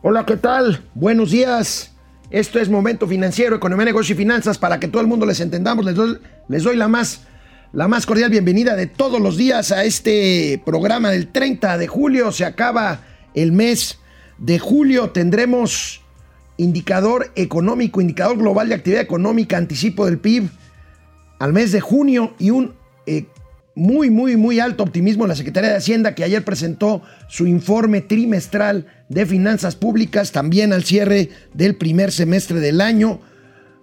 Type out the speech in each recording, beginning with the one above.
Hola, ¿qué tal? Buenos días. Esto es Momento Financiero, Economía, Negocio y Finanzas. Para que todo el mundo les entendamos, les doy, la, más, la más cordial bienvenida de todos los días a este programa del 30 de julio. Se acaba el mes de julio. Tendremos indicador económico, indicador global de actividad económica, anticipo del PIB al mes de junio y un eh, muy, muy, muy alto optimismo la Secretaría de Hacienda que ayer presentó su informe trimestral de finanzas públicas, también al cierre del primer semestre del año.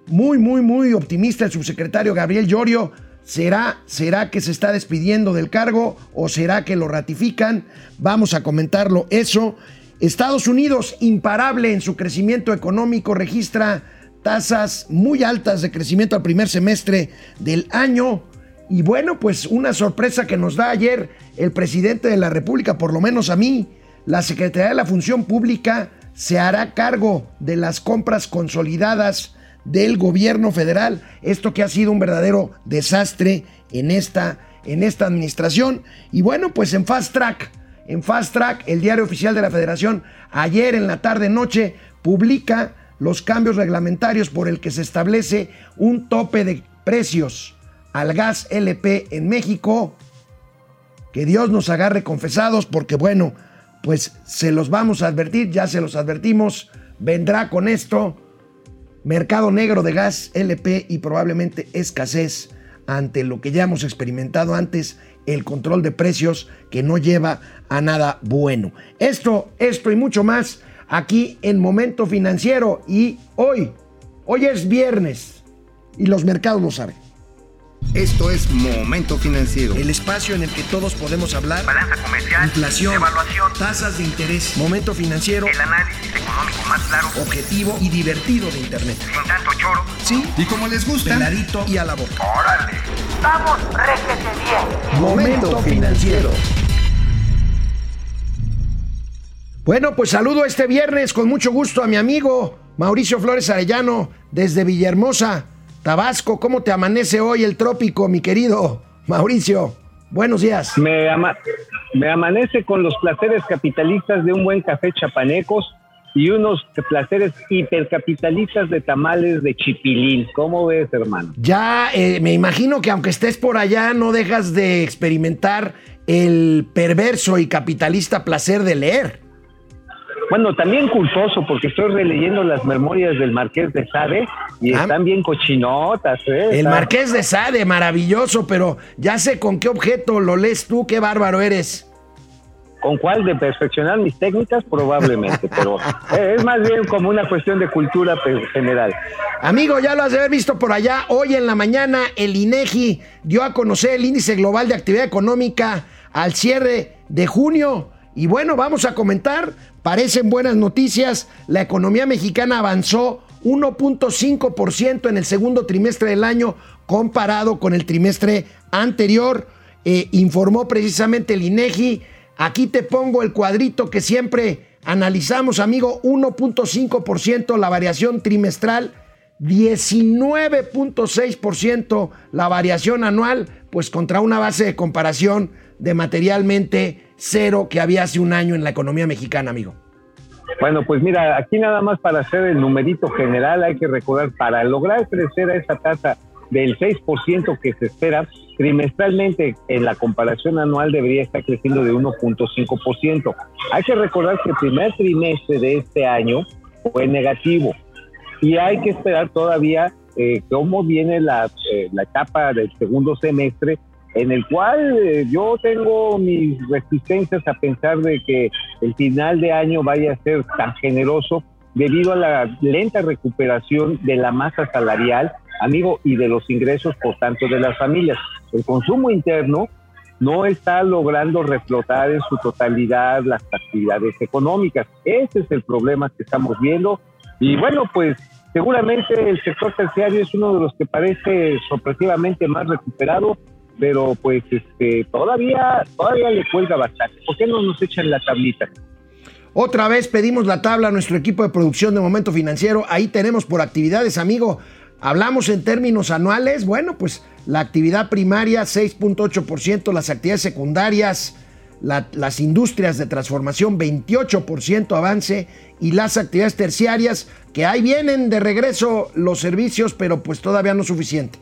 Muy, muy, muy optimista el subsecretario Gabriel Llorio. ¿Será, ¿Será que se está despidiendo del cargo o será que lo ratifican? Vamos a comentarlo eso. Estados Unidos, imparable en su crecimiento económico, registra tasas muy altas de crecimiento al primer semestre del año. Y bueno, pues una sorpresa que nos da ayer el presidente de la República, por lo menos a mí, la Secretaría de la Función Pública se hará cargo de las compras consolidadas del gobierno federal. Esto que ha sido un verdadero desastre en esta, en esta administración. Y bueno, pues en Fast Track en Fast Track, el diario oficial de la Federación, ayer en la tarde-noche publica los cambios reglamentarios por el que se establece un tope de precios al gas LP en México. Que Dios nos agarre confesados porque bueno, pues se los vamos a advertir, ya se los advertimos, vendrá con esto mercado negro de gas LP y probablemente escasez ante lo que ya hemos experimentado antes el control de precios que no lleva a nada bueno. Esto, esto y mucho más aquí en Momento Financiero y hoy, hoy es viernes y los mercados lo saben. Esto es Momento Financiero. El espacio en el que todos podemos hablar. Balanza comercial. Inflación. Evaluación. Tasas de interés. Momento Financiero. El análisis económico más claro. Objetivo y divertido de Internet. Sin tanto choro. Sí. Y como les gusta. Peladito y a la boca. ¡Órale! ¡Vamos, réjete bien! Momento Financiero. Bueno, pues saludo este viernes con mucho gusto a mi amigo Mauricio Flores Arellano desde Villahermosa. Tabasco, ¿cómo te amanece hoy el trópico, mi querido Mauricio? Buenos días. Me, me amanece con los placeres capitalistas de un buen café chapanecos y unos placeres hipercapitalistas de tamales de chipilín. ¿Cómo ves, hermano? Ya eh, me imagino que aunque estés por allá, no dejas de experimentar el perverso y capitalista placer de leer. Bueno, también culposo porque estoy releyendo las memorias del Marqués de Sade y Ah. están bien cochinotas. ¿eh? El Marqués de Sade, maravilloso, pero ya sé con qué objeto lo lees tú, qué bárbaro eres. ¿Con cuál de perfeccionar mis técnicas? Probablemente, pero eh, es más bien como una cuestión de cultura general. Amigo, ya lo has de haber visto por allá. Hoy en la mañana el INEGI dio a conocer el índice global de actividad económica al cierre de junio. Y bueno, vamos a comentar. Parecen buenas noticias. La economía mexicana avanzó 1.5% en el segundo trimestre del año comparado con el trimestre anterior. Eh, informó precisamente el INEGI. Aquí te pongo el cuadrito que siempre analizamos, amigo. 1.5% la variación trimestral. 19.6% la variación anual, pues contra una base de comparación de materialmente cero que había hace un año en la economía mexicana, amigo. Bueno, pues mira, aquí nada más para hacer el numerito general hay que recordar, para lograr crecer a esa tasa del 6% que se espera, trimestralmente en la comparación anual debería estar creciendo de 1.5%. Hay que recordar que el primer trimestre de este año fue negativo y hay que esperar todavía eh, cómo viene la, eh, la etapa del segundo semestre en el cual eh, yo tengo mis resistencias a pensar de que el final de año vaya a ser tan generoso debido a la lenta recuperación de la masa salarial, amigo, y de los ingresos, por tanto, de las familias. El consumo interno no está logrando reflotar en su totalidad las actividades económicas. Ese es el problema que estamos viendo. Y bueno, pues seguramente el sector terciario es uno de los que parece sorpresivamente más recuperado, pero pues este todavía todavía le cuelga bastante. ¿Por qué no nos echan la tablita? Otra vez pedimos la tabla a nuestro equipo de producción de Momento Financiero. Ahí tenemos por actividades, amigo. Hablamos en términos anuales. Bueno, pues la actividad primaria 6.8%, las actividades secundarias la- las industrias de transformación 28% avance y las actividades terciarias que ahí vienen de regreso los servicios, pero pues todavía no suficiente.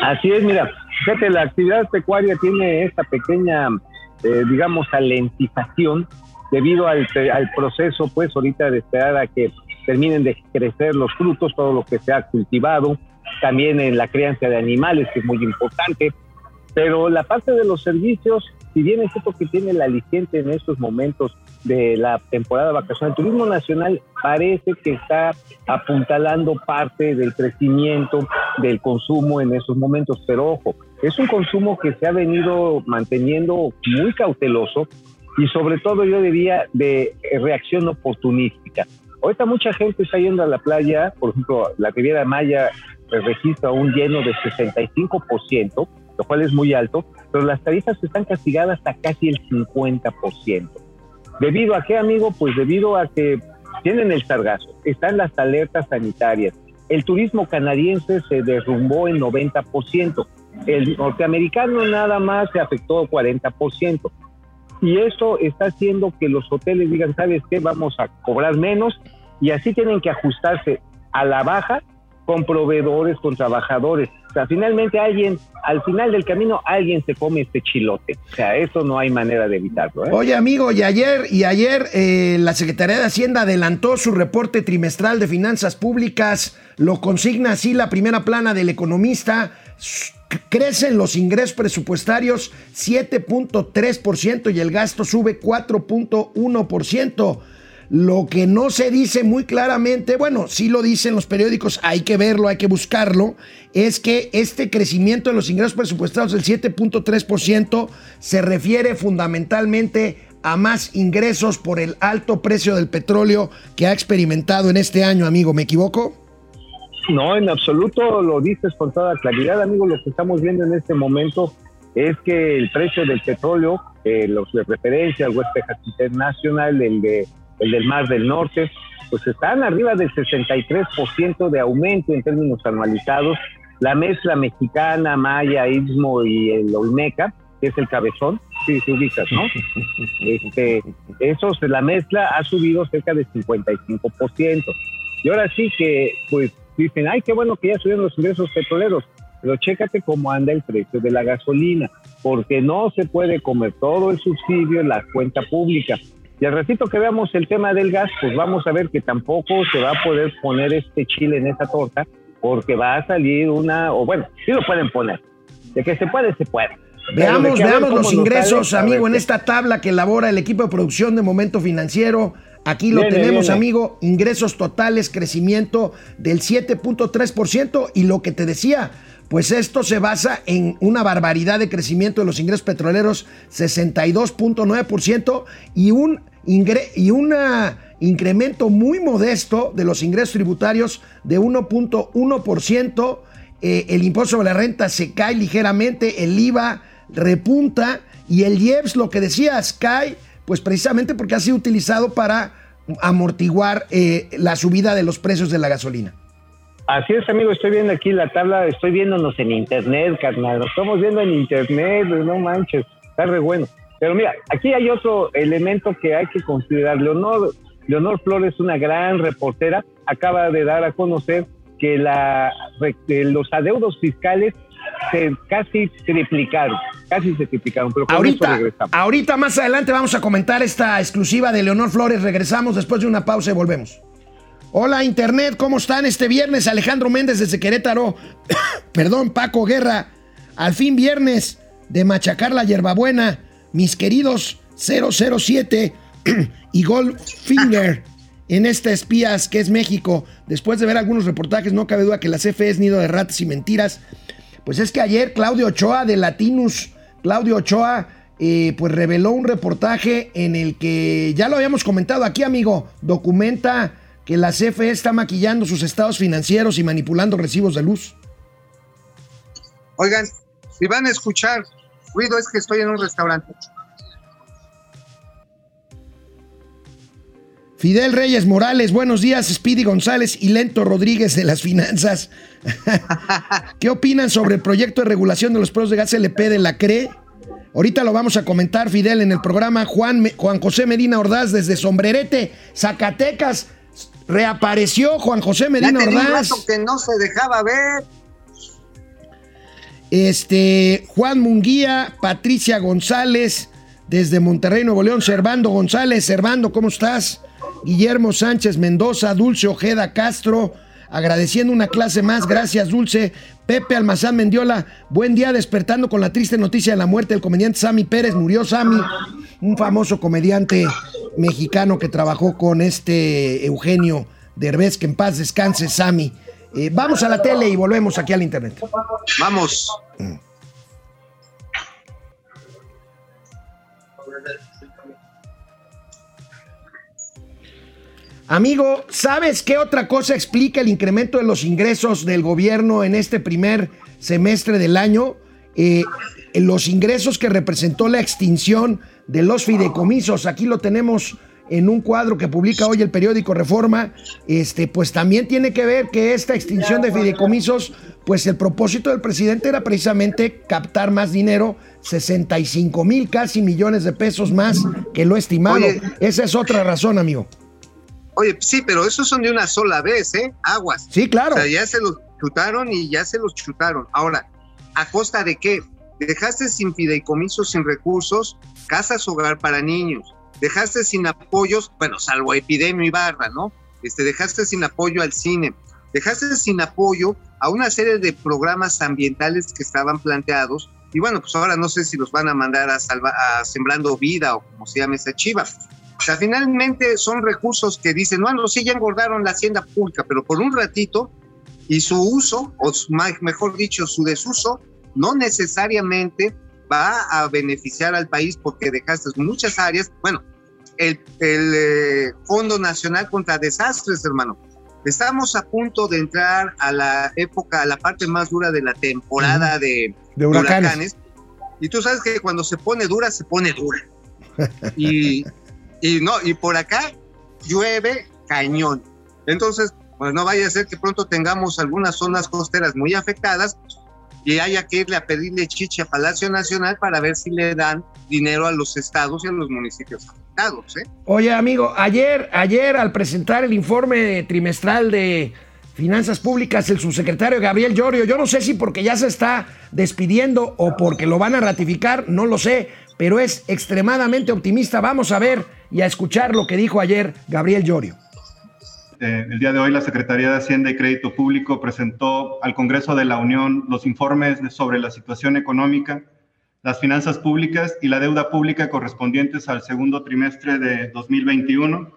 Así es, mira, fíjate, la actividad pecuaria tiene esta pequeña, eh, digamos, alentización debido al, proceso, pues ahorita de esperar a que terminen de crecer los frutos, todo lo que se ha cultivado, también en la crianza de animales, que es muy importante, pero la parte de los servicios, si bien es cierto que tiene el aliciente en estos momentos de la temporada vacacional, el turismo nacional parece que está apuntalando parte del crecimiento del consumo en esos momentos, pero ojo, es un consumo que se ha venido manteniendo muy cauteloso y sobre todo yo diría de reacción oportunística. Ahorita mucha gente está yendo a la playa, por ejemplo, la Riviera Maya registra un lleno de 65%, lo cual es muy alto, pero las tarifas están castigadas hasta casi el 50%. ¿Debido a qué, amigo? Pues debido a que tienen el sargazo, están las alertas sanitarias. El turismo canadiense se derrumbó en 90%. El norteamericano nada más se afectó 40%. Y eso está haciendo que los hoteles digan, ¿sabes qué? Vamos a cobrar menos y así tienen que ajustarse a la baja con proveedores, con trabajadores. Sea, finalmente alguien, al final del camino, alguien se come este chilote. O sea, eso no hay manera de evitarlo. ¿eh? Oye, amigo, y ayer, y ayer eh, la Secretaría de Hacienda adelantó su reporte trimestral de finanzas públicas. Lo consigna así la primera plana del economista. Crecen los ingresos presupuestarios 7.3% y el gasto sube 4.1%. Lo que no se dice muy claramente, bueno, sí lo dicen los periódicos, hay que verlo, hay que buscarlo, es que este crecimiento de los ingresos presupuestarios del 7.3% se refiere fundamentalmente a más ingresos por el alto precio del petróleo que ha experimentado en este año, amigo. ¿Me equivoco? No, en absoluto lo dices con toda claridad, amigo. Lo que estamos viendo en este momento es que el precio del petróleo, eh, los de referencia, el West Texas International, el, de, el del Mar del Norte, pues están arriba del 63% de aumento en términos anualizados. La mezcla mexicana, Maya, Istmo y el Olmeca, que es el cabezón, sí, se ubicas, ¿no? Este, eso, la mezcla ha subido cerca del 55%. Y ahora sí que, pues, dicen, ay, qué bueno que ya subieron los ingresos petroleros, pero chécate cómo anda el precio de la gasolina, porque no se puede comer todo el subsidio en la cuenta pública. Y al ratito que veamos el tema del gas, pues vamos a ver que tampoco se va a poder poner este chile en esa torta, porque va a salir una, o bueno, sí lo pueden poner. De que se puede, se puede. Veamos, veamos los ingresos, sale, amigo, en esta tabla que elabora el equipo de producción de Momento Financiero. Aquí lo Viene, tenemos, viene. amigo, ingresos totales, crecimiento del 7.3% y lo que te decía, pues esto se basa en una barbaridad de crecimiento de los ingresos petroleros, 62.9% y un ingre- y una incremento muy modesto de los ingresos tributarios de 1.1%. Eh, el impuesto sobre la renta se cae ligeramente, el IVA repunta y el IEPS, lo que decías, cae, pues precisamente porque ha sido utilizado para amortiguar eh, la subida de los precios de la gasolina. Así es, amigo, estoy viendo aquí la tabla, estoy viéndonos en internet, carnal, nos estamos viendo en internet, no manches, está re bueno. Pero mira, aquí hay otro elemento que hay que considerar. Leonor, Leonor Flores, una gran reportera, acaba de dar a conocer que la, los adeudos fiscales se casi triplicaron, casi se triplicaron, pero con eso Ahorita, regresamos. ahorita más adelante vamos a comentar esta exclusiva de Leonor Flores. Regresamos después de una pausa y volvemos. Hola Internet, ¿cómo están este viernes? Alejandro Méndez desde Querétaro. Perdón, Paco Guerra. Al fin viernes de machacar la hierbabuena. Mis queridos 007 y Goldfinger en esta espías que es México. Después de ver algunos reportajes, no cabe duda que la CFE es nido de ratas y mentiras. Pues es que ayer Claudio Ochoa de Latinus, Claudio Ochoa, eh, pues reveló un reportaje en el que ya lo habíamos comentado aquí, amigo, documenta que la CFE está maquillando sus estados financieros y manipulando recibos de luz. Oigan, si van a escuchar ruido es que estoy en un restaurante. Fidel Reyes Morales, buenos días, Speedy González y Lento Rodríguez de las Finanzas. ¿Qué opinan sobre el proyecto de regulación de los precios de gas LP de la CRE? Ahorita lo vamos a comentar, Fidel, en el programa. Juan, José Medina Ordaz desde Sombrerete, Zacatecas. Reapareció Juan José Medina Ordaz. que no se dejaba ver. Este, Juan Munguía, Patricia González, desde Monterrey, Nuevo León, Servando González, Servando, ¿cómo estás? Guillermo Sánchez Mendoza, Dulce Ojeda Castro, agradeciendo una clase más, gracias Dulce. Pepe Almazán Mendiola, buen día despertando con la triste noticia de la muerte del comediante Sammy Pérez, murió Sammy, un famoso comediante mexicano que trabajó con este Eugenio Derbez, que en paz descanse Sammy. Eh, vamos a la tele y volvemos aquí al internet. Vamos. Amigo, ¿sabes qué otra cosa explica el incremento de los ingresos del gobierno en este primer semestre del año? Eh, los ingresos que representó la extinción de los fideicomisos. Aquí lo tenemos en un cuadro que publica hoy el periódico Reforma. Este, pues también tiene que ver que esta extinción de fideicomisos, pues el propósito del presidente era precisamente captar más dinero, 65 mil casi millones de pesos más que lo estimado. Oye. Esa es otra razón, amigo. Oye, sí, pero esos son de una sola vez, ¿eh? Aguas. Sí, claro. O sea, ya se los chutaron y ya se los chutaron. Ahora, ¿a costa de qué? Dejaste sin fideicomisos, sin recursos, casas hogar para niños. Dejaste sin apoyos, bueno, salvo epidemia y barra, ¿no? Este, dejaste sin apoyo al cine. Dejaste sin apoyo a una serie de programas ambientales que estaban planteados. Y bueno, pues ahora no sé si los van a mandar a, salva- a Sembrando Vida o como se llama esa chiva. O sea, finalmente son recursos que dicen, bueno, sí, ya engordaron la hacienda pública, pero por un ratito, y su uso, o su- mejor dicho, su desuso, no necesariamente va a beneficiar al país porque dejaste muchas áreas. Bueno, el, el, eh, Fondo Nacional contra Desastres, hermano. Estamos a punto de entrar a la época, a la parte más dura de la temporada de, De huracanes. Y tú sabes que cuando se pone dura, se pone dura. Y, y no, y por acá llueve cañón. Entonces, pues no vaya a ser que pronto tengamos algunas zonas costeras muy afectadas y haya que irle a pedirle chiche a Palacio Nacional para ver si le dan dinero a los estados y a los municipios afectados. ¿eh? Oye, amigo, ayer, ayer al presentar el informe trimestral de Finanzas Públicas, el subsecretario Gabriel Llorio, yo no sé si porque ya se está despidiendo o porque lo van a ratificar, no lo sé, pero es extremadamente optimista. Vamos a ver y a escuchar lo que dijo ayer Gabriel Llorio. Eh, el día de hoy la Secretaría de Hacienda y Crédito Público presentó al Congreso de la Unión los informes sobre la situación económica, las finanzas públicas y la deuda pública correspondientes al segundo trimestre de 2021.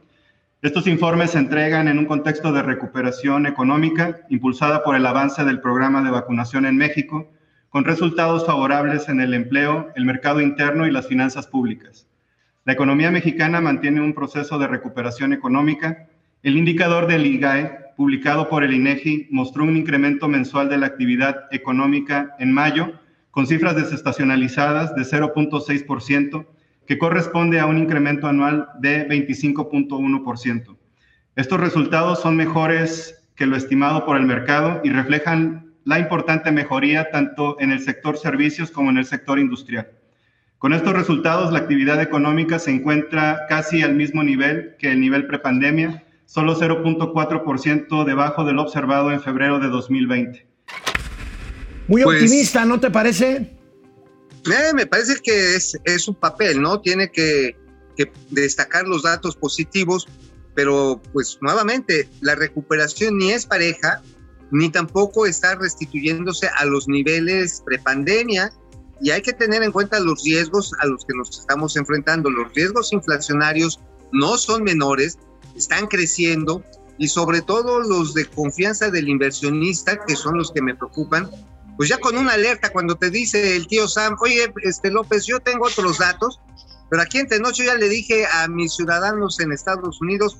Estos informes se entregan en un contexto de recuperación económica impulsada por el avance del programa de vacunación en México, con resultados favorables en el empleo, el mercado interno y las finanzas públicas. La economía mexicana mantiene un proceso de recuperación económica. El indicador del IGAE, publicado por el INEGI, mostró un incremento mensual de la actividad económica en mayo, con cifras desestacionalizadas de 0.6%, que corresponde a un incremento anual de 25.1%. Estos resultados son mejores que lo estimado por el mercado y reflejan la importante mejoría tanto en el sector servicios como en el sector industrial. Con estos resultados, la actividad económica se encuentra casi al mismo nivel que el nivel prepandemia, solo 0.4% debajo del observado en febrero de 2020. Muy Pues- optimista, ¿no te parece? Eh, me parece que es, es un papel, ¿no? Tiene que, que destacar los datos positivos, pero pues nuevamente, la recuperación ni es pareja, ni tampoco está restituyéndose a los niveles prepandemia, y hay que tener en cuenta los riesgos a los que nos estamos enfrentando. Los riesgos inflacionarios no son menores, están creciendo, y sobre todo los de confianza del inversionista, que son los que me preocupan, pues ya con una alerta cuando te dice el tío Sam, oye, este López, yo tengo otros datos, pero aquí entre noche ya le dije a mis ciudadanos en Estados Unidos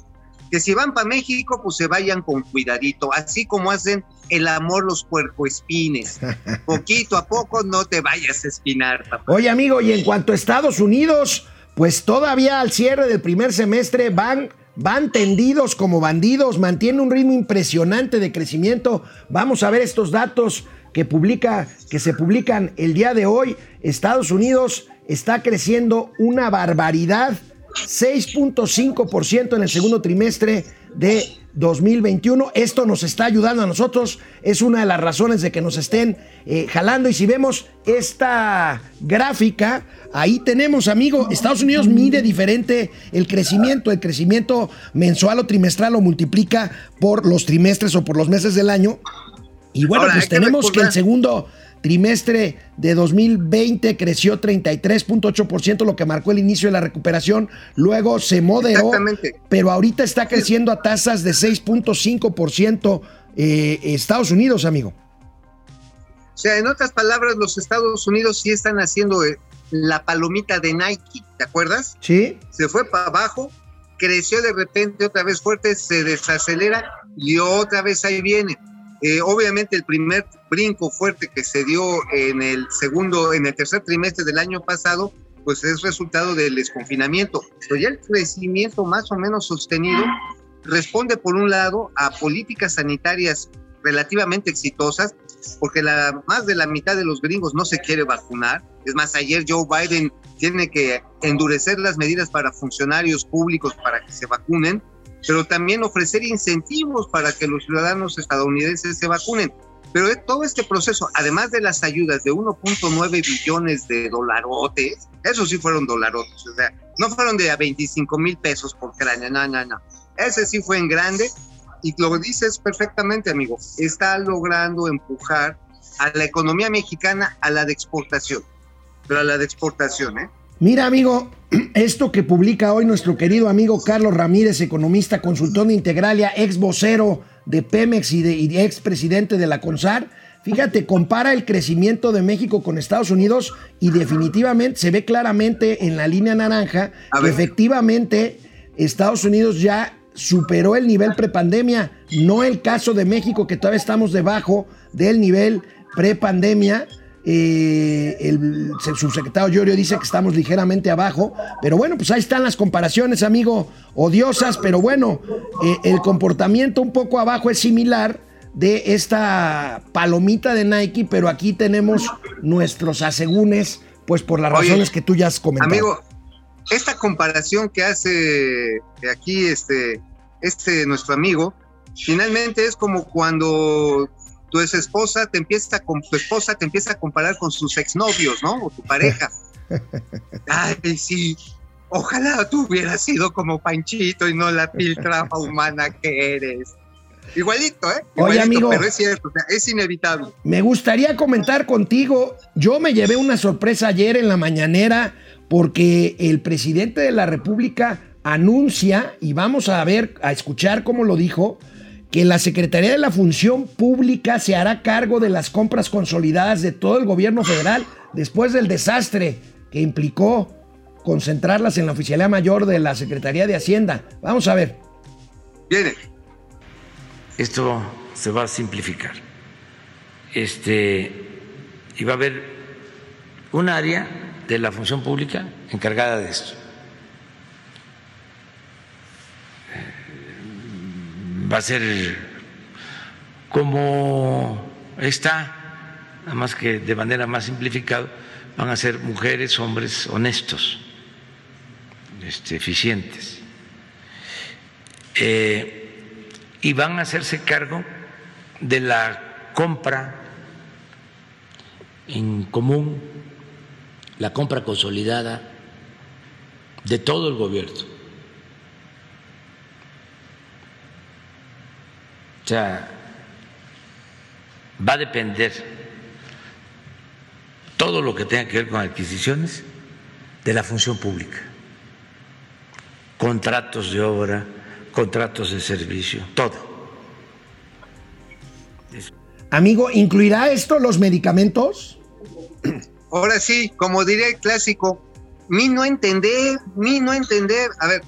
que si van para México, pues se vayan con cuidadito, así como hacen el amor los puercoespines. Poquito a poco no te vayas a espinar, papá. Oye, amigo, y en cuanto a Estados Unidos, pues todavía al cierre del primer semestre van, van tendidos como bandidos, mantiene un ritmo impresionante de crecimiento. Vamos a ver estos datos que publica, que se publican el día de hoy, Estados Unidos está creciendo una barbaridad, 6.5% en el segundo trimestre de 2021. Esto nos está ayudando a nosotros, es una de las razones de que nos estén eh, jalando. Y si vemos esta gráfica, ahí tenemos, amigo, Estados Unidos mide diferente el crecimiento. El crecimiento mensual o trimestral lo multiplica por los trimestres o por los meses del año. Y bueno, Ahora, pues que tenemos que el segundo trimestre de 2020 creció 33.8%, lo que marcó el inicio de la recuperación. Luego se moderó, Exactamente. pero ahorita está creciendo a tasas de 6.5% eh, Estados Unidos, amigo. O sea, en otras palabras, los Estados Unidos sí están haciendo eh, la palomita de Nike, ¿te acuerdas? ¿Sí? Se fue para abajo, creció de repente otra vez fuerte, se desacelera y otra vez ahí viene. Eh, obviamente el primer brinco fuerte que se dio en el segundo, en el tercer trimestre del año pasado, pues es resultado del desconfinamiento. Pero ya el crecimiento más o menos sostenido responde por un lado a políticas sanitarias relativamente exitosas, porque más de la mitad de los gringos no se quiere vacunar. Es más, ayer Joe Biden tiene que endurecer las medidas para funcionarios públicos para que se vacunen, pero también ofrecer incentivos para que los ciudadanos estadounidenses se vacunen. Pero de todo este proceso, además de las ayudas de 1.9 billones de dolarotes, esos sí fueron dolarotes, o sea, no fueron de a 25 mil pesos por cráneo, no, no, no. Ese sí fue en grande y lo dices perfectamente, amigo. Está logrando empujar a la economía mexicana a la de exportación, pero a la de exportación, ¿eh? Mira, amigo, esto que publica hoy nuestro querido amigo Carlos Ramírez, economista, consultor de Integralia, ex vocero de Pemex y, de, y ex presidente de la CONSAR, fíjate, compara el crecimiento de México con Estados Unidos y definitivamente se ve claramente en la línea naranja que efectivamente Estados Unidos ya superó el nivel prepandemia, no el caso de México que todavía estamos debajo del nivel prepandemia. Eh, el subsecretario Llorio dice que estamos ligeramente abajo, pero bueno, pues ahí están las comparaciones, amigo, odiosas, pero bueno, eh, el comportamiento un poco abajo es similar de esta palomita de Nike, pero aquí tenemos nuestros asegúnes, pues por las Oye, razones que tú ya has comentado. Amigo, esta comparación que hace aquí este, este nuestro amigo, finalmente es como cuando tu ex esposa te empieza tu esposa te empieza a comparar con sus exnovios, ¿no? O tu pareja. Ay, sí. Ojalá tú hubieras sido como Panchito y no la piltrafa humana que eres. Igualito, ¿eh? Oye, Igualito, amigo. Pero es cierto, o sea, es inevitable. Me gustaría comentar contigo, yo me llevé una sorpresa ayer en la mañanera porque el presidente de la República anuncia, y vamos a ver, a escuchar cómo lo dijo, que la Secretaría de la Función Pública se hará cargo de las compras consolidadas de todo el gobierno federal después del desastre que implicó concentrarlas en la Oficialía Mayor de la Secretaría de Hacienda. Vamos a ver. Viene. esto se va a simplificar. Este, y va a haber un área de la función pública encargada de esto. Va a ser como está, nada más que de manera más simplificada, van a ser mujeres, hombres honestos, este, eficientes. Eh, y van a hacerse cargo de la compra en común, la compra consolidada de todo el gobierno. Sea, va a depender todo lo que tenga que ver con adquisiciones de la función pública, contratos de obra, contratos de servicio, todo. Amigo, ¿incluirá esto los medicamentos? Ahora sí, como diría el clásico, mi no entender, mi no entender. A ver,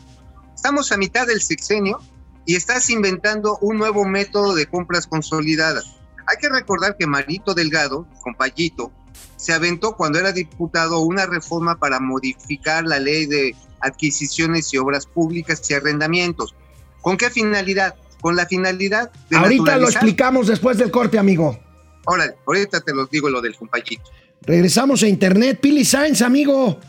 estamos a mitad del sexenio y estás inventando un nuevo método de compras consolidadas. Hay que recordar que Marito Delgado, compayito, se aventó cuando era diputado una reforma para modificar la ley de adquisiciones y obras públicas y arrendamientos. ¿Con qué finalidad? Con la finalidad de Ahorita lo explicamos después del corte, amigo. Órale, ahorita te lo digo lo del compayito. Regresamos a internet. Pili Sainz, amigo.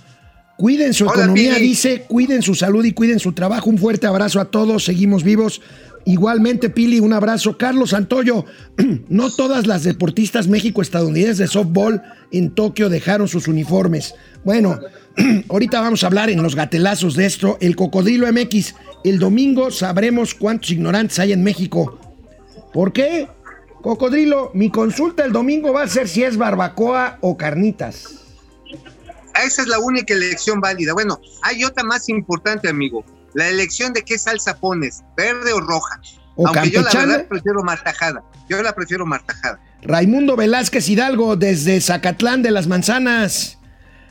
Cuiden su Hola, economía, dice, cuiden su salud y cuiden su trabajo. Un fuerte abrazo a todos, seguimos vivos. Igualmente, Pili, un abrazo. Carlos Santoyo, no todas las deportistas México-estadounidenses de softball en Tokio dejaron sus uniformes. Bueno, ahorita vamos a hablar en los gatelazos de esto. El Cocodrilo MX, el domingo sabremos cuántos ignorantes hay en México. ¿Por qué? Cocodrilo, mi consulta el domingo va a ser si es barbacoa o carnitas. Esa es la única elección válida. Bueno, hay otra más importante, amigo. La elección de qué salsa pones, verde o roja. O Aunque yo la verdad prefiero martajada. Yo la prefiero martajada. Raimundo Velázquez Hidalgo desde Zacatlán de las Manzanas.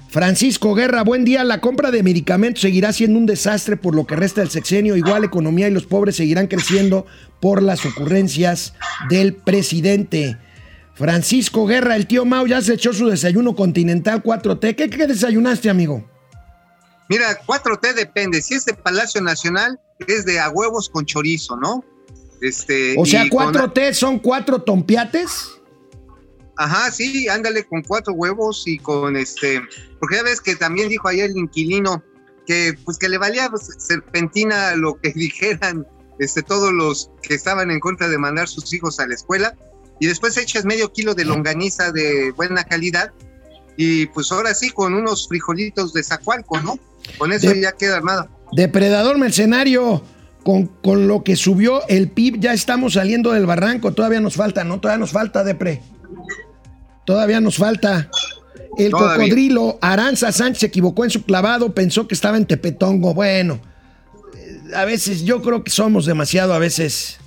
Francisco Guerra, buen día. La compra de medicamentos seguirá siendo un desastre por lo que resta del sexenio. Igual economía y los pobres seguirán creciendo por las ocurrencias del presidente. Francisco Guerra, el tío Mau ya se echó su desayuno continental 4T. ¿Qué, qué desayunaste, amigo? Mira, 4T depende. Si es de Palacio Nacional, es de a huevos con chorizo, ¿no? Este, O sea, y con- 4T son cuatro tompiates. Ajá, sí, ándale con cuatro huevos y con este, porque ya ves que también dijo ayer el inquilino que pues que le valía pues, serpentina lo que dijeran este todos los que estaban en contra de mandar sus hijos a la escuela y después echas medio kilo de longaniza de buena calidad y pues ahora sí con unos frijolitos de zacualco, ¿no? Con eso De- ya queda armado. Depredador mercenario, con, con lo que subió el PIB, ya estamos saliendo del barranco. Todavía nos falta, ¿no? Todavía nos falta, Depre. Todavía nos falta. El Todavía. cocodrilo Aranza Sánchez se equivocó en su clavado, pensó que estaba en Tepetongo. Bueno, a veces yo creo que somos demasiado a veces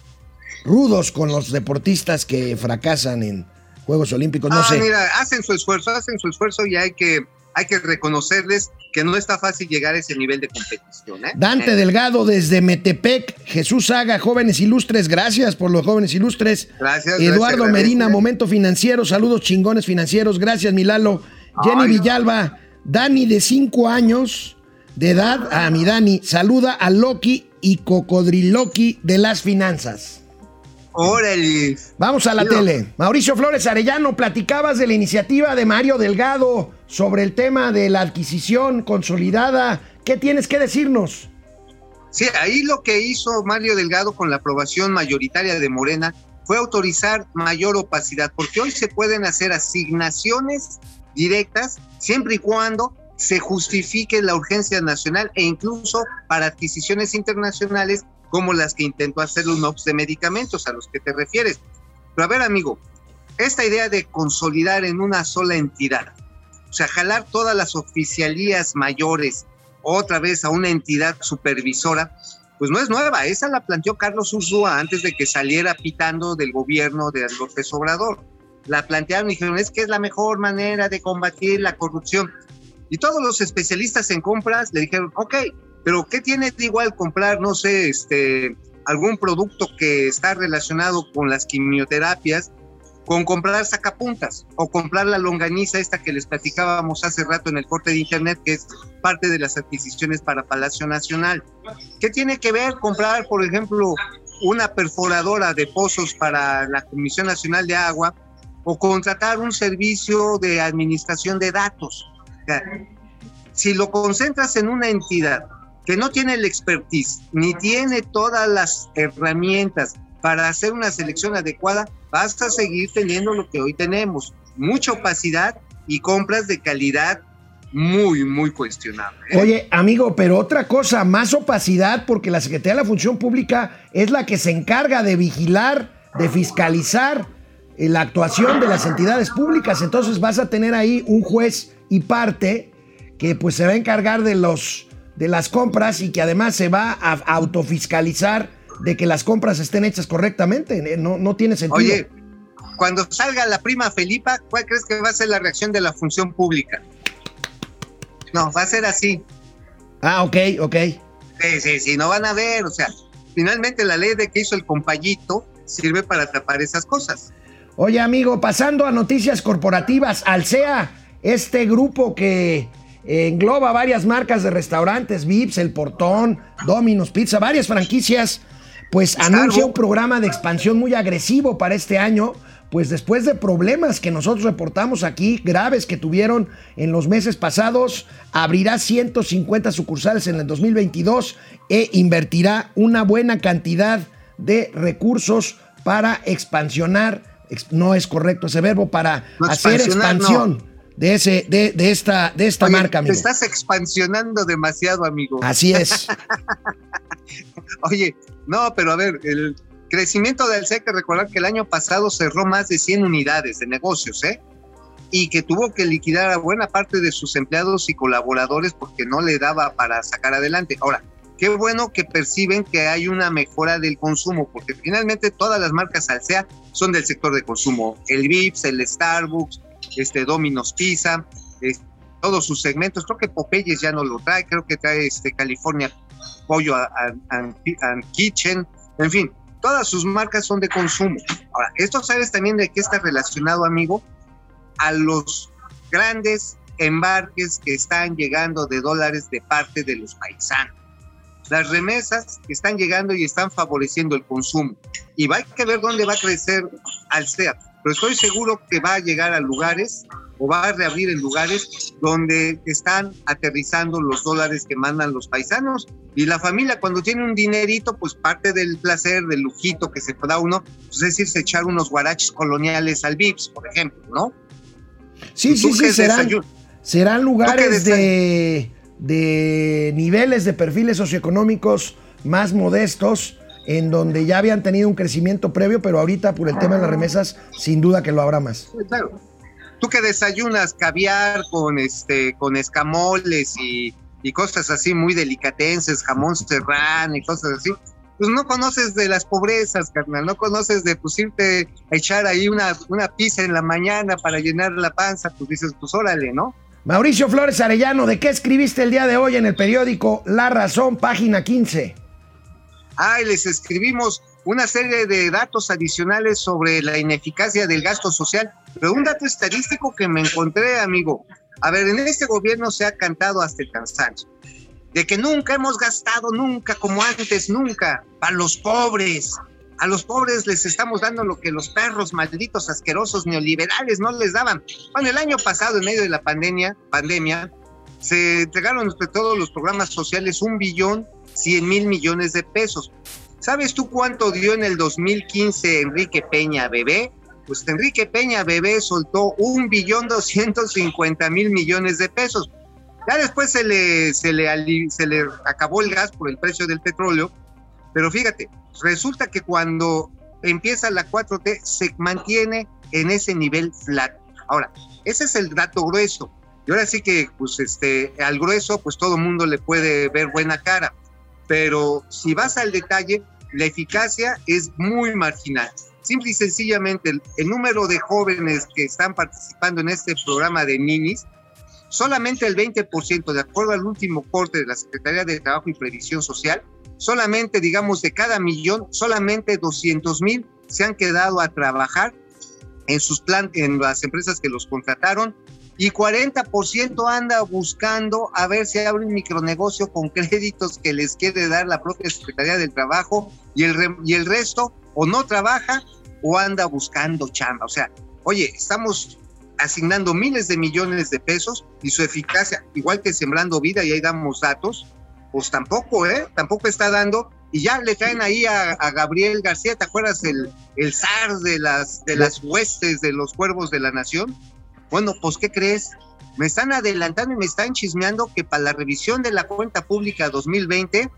rudos con los deportistas que fracasan en Juegos Olímpicos. No ah, sé. mira, hacen su esfuerzo, hacen su esfuerzo y hay que hay que reconocerles que no está fácil llegar a ese nivel de competición, ¿eh? Dante Eh. Delgado desde Metepec, Jesús Saga, jóvenes ilustres, gracias por los jóvenes ilustres. Gracias, Eduardo gracias, Medina. Momento Financiero, saludos chingones financieros, gracias Milalo. Jenny Ay. Villalba, Dani de 5 años de edad, a mi Dani, saluda a Loki y Cocodriloki de las finanzas. Órale. Vamos a la tele. Mauricio Flores Arellano, platicabas de la iniciativa de Mario Delgado sobre el tema de la adquisición consolidada. ¿Qué tienes que decirnos? Sí, ahí lo que hizo Mario Delgado con la aprobación mayoritaria de Morena fue autorizar mayor opacidad, porque hoy se pueden hacer asignaciones directas siempre y cuando se justifique la urgencia nacional e incluso para adquisiciones internacionales como las que intentó hacer UNOPS de medicamentos a los que te refieres. Pero a ver, amigo, esta idea de consolidar en una sola entidad, o sea, jalar todas las oficialías mayores otra vez a una entidad supervisora, pues no es nueva, esa la planteó Carlos Ursúa antes de que saliera pitando del gobierno de López Obrador. La plantearon y dijeron, es que es la mejor manera de combatir la corrupción. Y todos los especialistas en compras le dijeron, ok, pero ¿qué tiene de igual comprar, no sé, este, algún producto que está relacionado con las quimioterapias, con comprar sacapuntas o comprar la longaniza esta que les platicábamos hace rato en el corte de internet, que es parte de las adquisiciones para Palacio Nacional. ¿Qué tiene que ver comprar, por ejemplo, una perforadora de pozos para la Comisión Nacional de Agua o contratar un servicio de administración de datos? O sea, si lo concentras en una entidad que no tiene el expertise ni tiene todas las herramientas para hacer una selección adecuada, vas a seguir teniendo lo que hoy tenemos, mucha opacidad y compras de calidad muy, muy cuestionable. ¿eh? Oye, amigo, pero otra cosa, más opacidad, porque la Secretaría de la Función Pública es la que se encarga de vigilar, de fiscalizar eh, la actuación de las entidades públicas. Entonces vas a tener ahí un juez y parte que pues se va a encargar de los de las compras y que además se va a autofiscalizar de que las compras estén hechas correctamente. Eh, No, no tiene sentido. Oye, cuando salga la prima Felipa, ¿cuál crees que va a ser la reacción de la función pública? No, va a ser así. Ah, ok, ok. Sí, sí, sí, no van a ver, o sea, finalmente la ley de que hizo el compayito sirve para tapar esas cosas. Oye, amigo, pasando a noticias corporativas, Alsea, este grupo que engloba varias marcas de restaurantes, Vips, El Portón, Domino's Pizza, varias franquicias, pues anuncia un programa de expansión muy agresivo para este año pues después de problemas que nosotros reportamos aquí, graves que tuvieron en los meses pasados, abrirá 150 sucursales en el 2022 e invertirá una buena cantidad de recursos para expansionar, ex- no es correcto ese verbo, para No, hacer expansión de, ese, de, de esta, de esta Oye, marca, te amigo. estás expansionando demasiado, amigo. Así es. Oye, no, pero a ver, el crecimiento del SEC, recordar que el año pasado cerró más de 100 unidades de negocios, ¿eh? Y que tuvo que liquidar a buena parte de sus empleados y colaboradores porque no le daba para sacar adelante. Ahora, qué bueno que perciben que hay una mejora del consumo, porque finalmente todas las marcas Alsea son del sector de consumo. El Vips, el Starbucks, este Domino's Pizza, todos sus segmentos. Creo que Popeyes ya no lo trae, creo que trae este California Pollo a- a- and, and Kitchen, en fin, todas sus marcas son de consumo. Ahora, esto sabes también de qué está relacionado, amigo, a los grandes embarques que están llegando de dólares de parte de los paisanos. Las remesas están llegando y están favoreciendo el consumo. Y va a que ver dónde va a crecer Alsea. Pero estoy seguro que va a llegar a lugares o va a reabrir en lugares donde están aterrizando los dólares que mandan los paisanos. Y la familia cuando tiene un dinerito, pues parte del placer, del lujito que se da uno, pues es irse a echar unos guaraches coloniales al Vips, por ejemplo, ¿no? Sí, ¿Tú sí, sí, serán, lugares ¿Tú qué de, de niveles de perfiles socioeconómicos más modestos, en donde ya habían tenido un crecimiento previo, pero ahorita por el tema de las remesas, sin duda que lo habrá más. Sí, Claro. Tú que desayunas caviar con este con escamoles y, y cosas así muy delicatenses, jamón serrano y cosas así, pues no conoces de las pobrezas, carnal, no conoces de pues irte a echar ahí una, una pizza en la mañana para llenar la panza, pues dices, pues órale, ¿no? Mauricio Flores Arellano, ¿de qué escribiste el día de hoy en el periódico La Razón, página 15? Ay, les escribimos una serie de datos adicionales sobre la ineficacia del gasto social, pero un dato estadístico que me encontré, amigo. A ver, en este gobierno se ha cantado hasta el cansancio, de que nunca hemos gastado, nunca como antes, nunca, para los pobres. A los pobres les estamos dando lo que los perros malditos, asquerosos, neoliberales no les daban. Bueno, el año pasado, en medio de la pandemia, pandemia se entregaron entre todos los programas sociales un billón 100 mil millones de pesos. ¿Sabes tú cuánto dio en el 2015 Enrique Peña Bebé? Pues Enrique Peña Bebé soltó un billón 250 mil millones de pesos. Ya después se le, se, le, se le acabó el gas por el precio del petróleo, pero fíjate, resulta que cuando empieza la 4T se mantiene en ese nivel flat. Ahora, ese es el dato grueso. Y ahora sí que, pues, este, al grueso, pues todo mundo le puede ver buena cara. Pero si vas al detalle, la eficacia es muy marginal. Simple y sencillamente, el, el número de jóvenes que están participando en este programa de ninis, solamente el 20%, de acuerdo al último corte de la Secretaría de Trabajo y Previsión Social, solamente, digamos, de cada millón, solamente 200 mil se han quedado a trabajar en sus plan, en las empresas que los contrataron y 40% anda buscando a ver si abre un micronegocio con créditos que les quiere dar la propia Secretaría del Trabajo y el, re- y el resto o no trabaja o anda buscando chamba. O sea, oye, estamos asignando miles de millones de pesos y su eficacia, igual que sembrando vida y ahí damos datos, pues tampoco, ¿eh? Tampoco está dando. Y ya le traen ahí a, a Gabriel García, ¿te acuerdas? El, el zar de las, de las huestes de los cuervos de la nación. Bueno, pues, ¿qué crees? Me están adelantando y me están chismeando que para la revisión de la cuenta pública 2020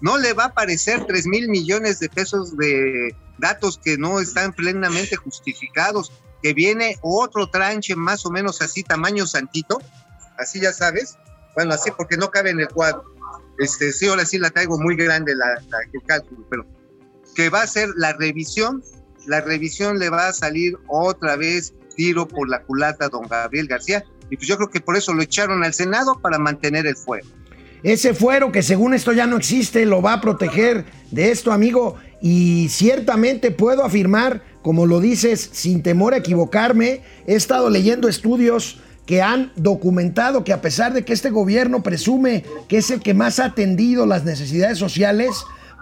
no le va a aparecer 3 mil millones de pesos de datos que no están plenamente justificados, que viene otro tranche más o menos así, tamaño santito, así ya sabes, bueno, así porque no cabe en el cuadro. Este, sí, ahora sí la traigo muy grande la, la- el cálculo, pero que va a ser la revisión, la revisión le va a salir otra vez tiro por la culata don Gabriel García, y pues yo creo que por eso lo echaron al Senado para mantener el fuego. Ese fuero que según esto ya no existe lo va a proteger de esto, amigo. Y ciertamente puedo afirmar, como lo dices, sin temor a equivocarme, he estado leyendo estudios que han documentado que a pesar de que este gobierno presume que es el que más ha atendido las necesidades sociales,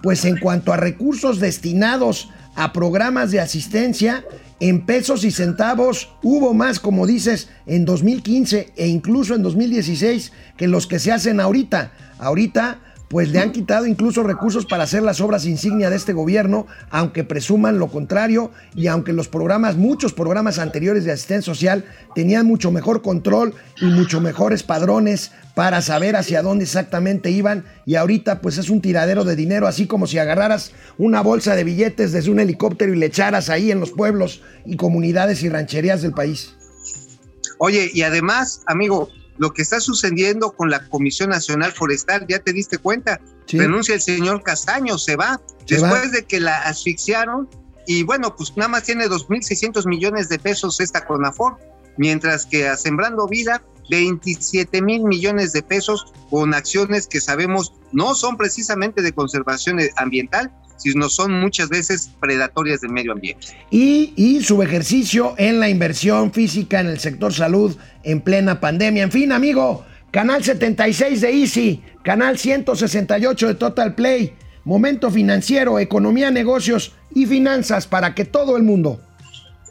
pues en cuanto a recursos destinados a programas de asistencia en pesos y centavos. Hubo más, como dices, en 2015 e incluso en 2016 que los que se hacen ahorita. Ahorita pues le han quitado incluso recursos para hacer las obras insignia de este gobierno, aunque presuman lo contrario y aunque los programas, muchos programas anteriores de asistencia social tenían mucho mejor control y mucho mejores padrones para saber hacia dónde exactamente iban y ahorita pues es un tiradero de dinero, así como si agarraras una bolsa de billetes desde un helicóptero y le echaras ahí en los pueblos y comunidades y rancherías del país. Oye, y además, amigo, lo que está sucediendo con la Comisión Nacional Forestal, ya te diste cuenta, renuncia el señor Castaño, se va, después de que la asfixiaron y bueno, pues nada más tiene 2.600 millones de pesos esta CONAFOR, mientras que a Sembrando Vida, 27 mil millones de pesos con acciones que sabemos no son precisamente de conservación ambiental, sino son muchas veces predatorias del medio ambiente. Y, y, su ejercicio en la inversión física en el sector salud en plena pandemia. En fin, amigo, canal 76 de Easy, canal 168 de Total Play, momento financiero, economía, negocios y finanzas para que todo el mundo.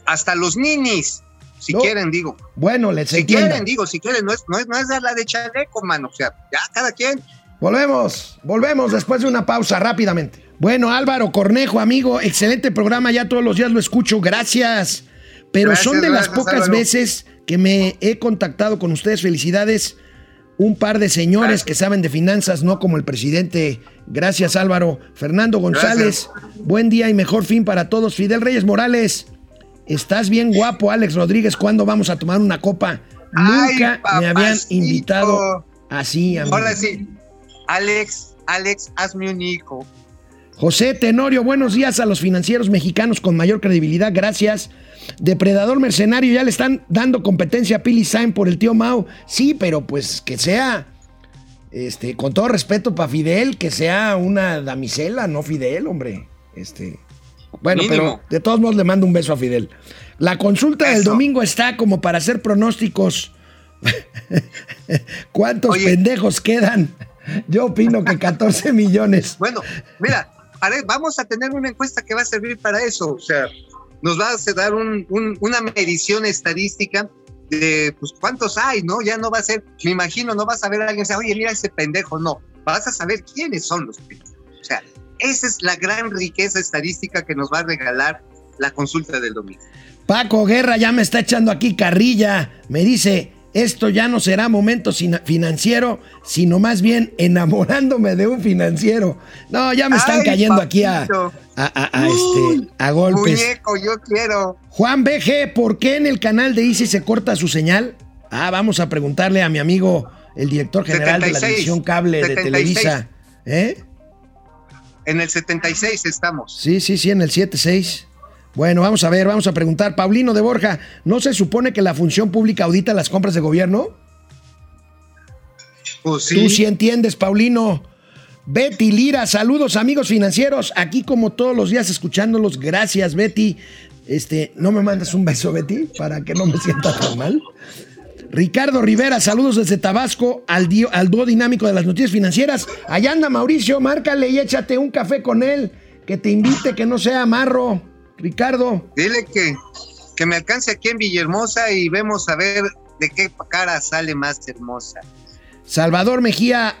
Hasta los ninis. Si quieren, digo. Bueno, les Si quieren, digo, si quieren, no es, no es, no es dar la de chaleco, mano. O sea, ya cada quien. Volvemos, volvemos después de una pausa rápidamente. Bueno, Álvaro Cornejo, amigo, excelente programa, ya todos los días lo escucho, gracias. Pero Gracias, son de las pocas Álvaro. veces que me he contactado con ustedes, felicidades. Un par de señores Gracias. que saben de finanzas, no como el presidente. Gracias, Álvaro. Fernando González, buen día y mejor fin para todos. Fidel Reyes Morales, estás bien guapo, Alex Rodríguez. ¿Cuándo vamos a tomar una copa? Ay, Nunca me habían invitado así, amigo. Ahora sí, Alex, Alex, hazme un hijo. José Tenorio, buenos días a los financieros mexicanos con mayor credibilidad, gracias. Depredador mercenario, ya le están dando competencia a Pili Sain por el tío Mao. Sí, pero pues que sea, este, con todo respeto para Fidel, que sea una damisela, no Fidel, hombre. Este, bueno, Mínimo. pero de todos modos le mando un beso a Fidel. La consulta del domingo está como para hacer pronósticos. ¿Cuántos Oye. pendejos quedan? Yo opino que 14 millones. Bueno, mira, vamos a tener una encuesta que va a servir para eso. O sea, nos va a dar un- un- una medición estadística de pues cuántos hay, ¿no? Ya no va a ser, me imagino, no vas a ver a alguien y decir, oye, mira ese pendejo, no. Vas a saber quiénes son los pendejos. O sea, esa es la gran riqueza estadística que nos va a regalar la consulta del domingo. Paco Guerra ya me está echando aquí carrilla. Me dice, esto ya no será momento financiero, sino más bien enamorándome de un financiero. No, ya me están Ay, cayendo aquí a, a- este, a golpes. Muñeco, yo quiero. Juan BG, ¿por qué en el canal de Easy se corta su señal? Ah, vamos a preguntarle a mi amigo, el director general de la 76, división cable de 76. Televisa. ¿Eh? En el 76 estamos. Sí, sí, sí, en el 7-6. Bueno, vamos a ver, vamos a preguntar. Paulino de Borja, ¿no se supone que la función pública audita las compras de gobierno? Pues Tú sí entiendes, Paulino. Betty Lira, saludos amigos financieros. Aquí como todos los días escuchándolos. Gracias, Betty. Este, ¿no me mandas un beso, Betty? Para que no me sienta tan mal. Ricardo Rivera, saludos desde Tabasco al, dio- al dúo dinámico de las noticias financieras. Allá anda Mauricio, márcale y échate un café con él. Que te invite, que no sea amarro. Ricardo. Dile que, que me alcance aquí en Villahermosa y vemos a ver de qué cara sale más hermosa. Salvador Mejía,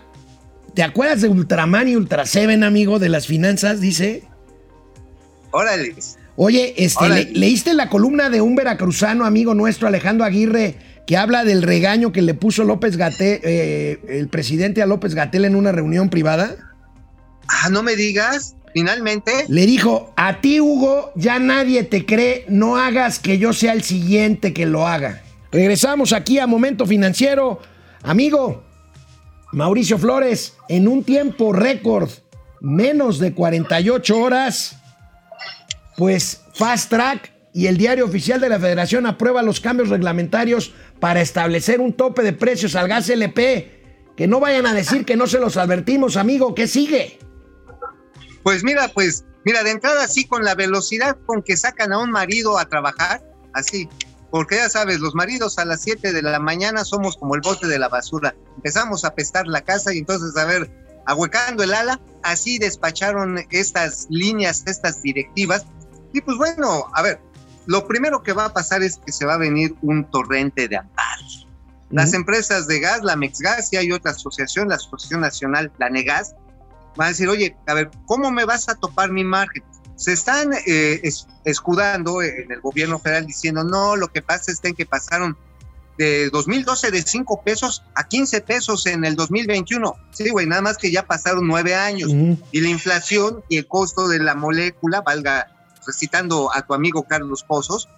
¿te acuerdas de Ultraman y Ultra Seven, amigo, de las finanzas? Dice. Órale. Oye, este, Órale. le- ¿leíste la columna de un veracruzano, amigo nuestro, Alejandro Aguirre, que habla del regaño que le puso López Gatel, el presidente a López Gatel en una reunión privada? Ah, no me digas, finalmente. Le dijo, a ti, Hugo, ya nadie te cree, no hagas que yo sea el siguiente que lo haga. Regresamos aquí a Momento Financiero. Amigo, Mauricio Flores, en un tiempo récord, menos de 48 horas, pues Fast Track y el diario oficial de la Federación aprueba los cambios reglamentarios para establecer un tope de precios al gas LP. Que no vayan a decir que no se los advertimos, amigo. ¿Qué sigue? Pues mira, pues, mira, de entrada así con la velocidad con que sacan a un marido a trabajar, así. Porque ya sabes, los maridos a las 7 de la mañana somos como el bote de la basura. Empezamos a pestar la casa y entonces, a ver, ahuecando el ala, así despacharon estas líneas, estas directivas Y pues bueno, a ver, lo primero que va a pasar es que se va a venir un torrente de amparos. Las empresas de gas, la Mexgas y hay otra asociación, la Asociación Nacional, la Negas, van a decir, oye, a ver, ¿cómo me vas a topar mi margen? Se están eh, es- escudando en el gobierno federal diciendo, no, lo que pasa es que pasaron de 2012 de 5 pesos a 15 pesos en el 2021. Sí, güey, nada más que ya pasaron nueve años Ujú. y la inflación y el costo de la molécula, valga recitando a tu amigo Carlos Pozos,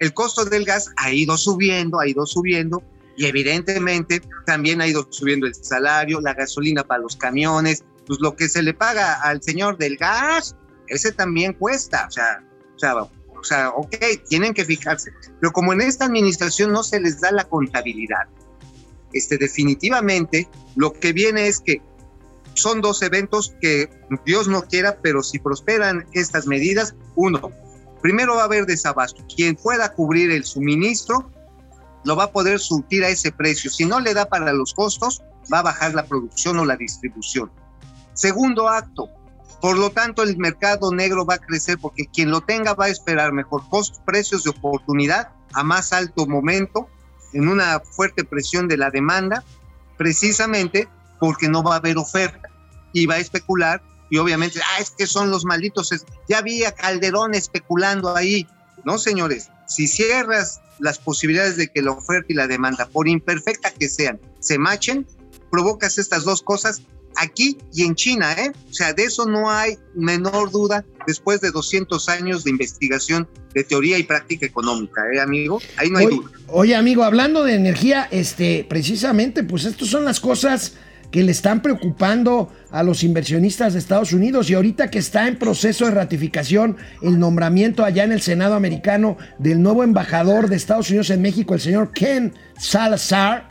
el costo del gas ha ido subiendo, ha ido subiendo y evidentemente también ha ido subiendo el salario, la gasolina para los camiones, pues lo que se le paga al señor del gas, ese también cuesta, o sea, o sea, o sea, ok, tienen que fijarse, pero como en esta administración no se les da la contabilidad, este, definitivamente lo que viene es que son dos eventos que Dios no quiera, pero si prosperan estas medidas, uno, primero va a haber desabasto. Quien pueda cubrir el suministro lo va a poder surtir a ese precio. Si no le da para los costos, va a bajar la producción o la distribución. Segundo acto, por lo tanto el mercado negro va a crecer porque quien lo tenga va a esperar mejor costos, precios de oportunidad a más alto momento, en una fuerte presión de la demanda, precisamente porque no va a haber oferta y va a especular y obviamente, ah, es que son los malditos, ya había Calderón especulando ahí. No, señores, si cierras las posibilidades de que la oferta y la demanda, por imperfecta que sean, se machen, provocas estas dos cosas aquí y en China, ¿eh? O sea, de eso no hay menor duda después de 200 años de investigación de teoría y práctica económica, ¿eh, amigo? Ahí no hay Oye, duda. oye, amigo, hablando de energía, este, precisamente, pues estas son las cosas que le están preocupando a los inversionistas de Estados Unidos y ahorita que está en proceso de ratificación el nombramiento allá en el Senado americano del nuevo embajador de Estados Unidos en México, el señor Ken Salazar,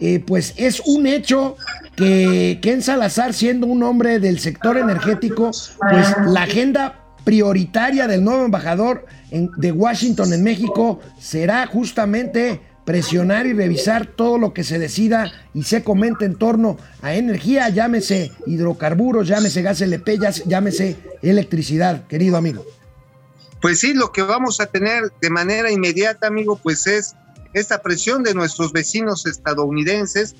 eh, pues es un hecho que Ken Salazar, siendo un hombre del sector energético, pues la agenda prioritaria del nuevo embajador de Washington en México será justamente presionar y revisar todo lo que se decida y se comente en torno a energía, llámese hidrocarburos, llámese gas LP, llámese electricidad, querido amigo. Pues sí, lo que vamos a tener de manera inmediata, amigo, pues es esta presión de nuestros vecinos estadounidenses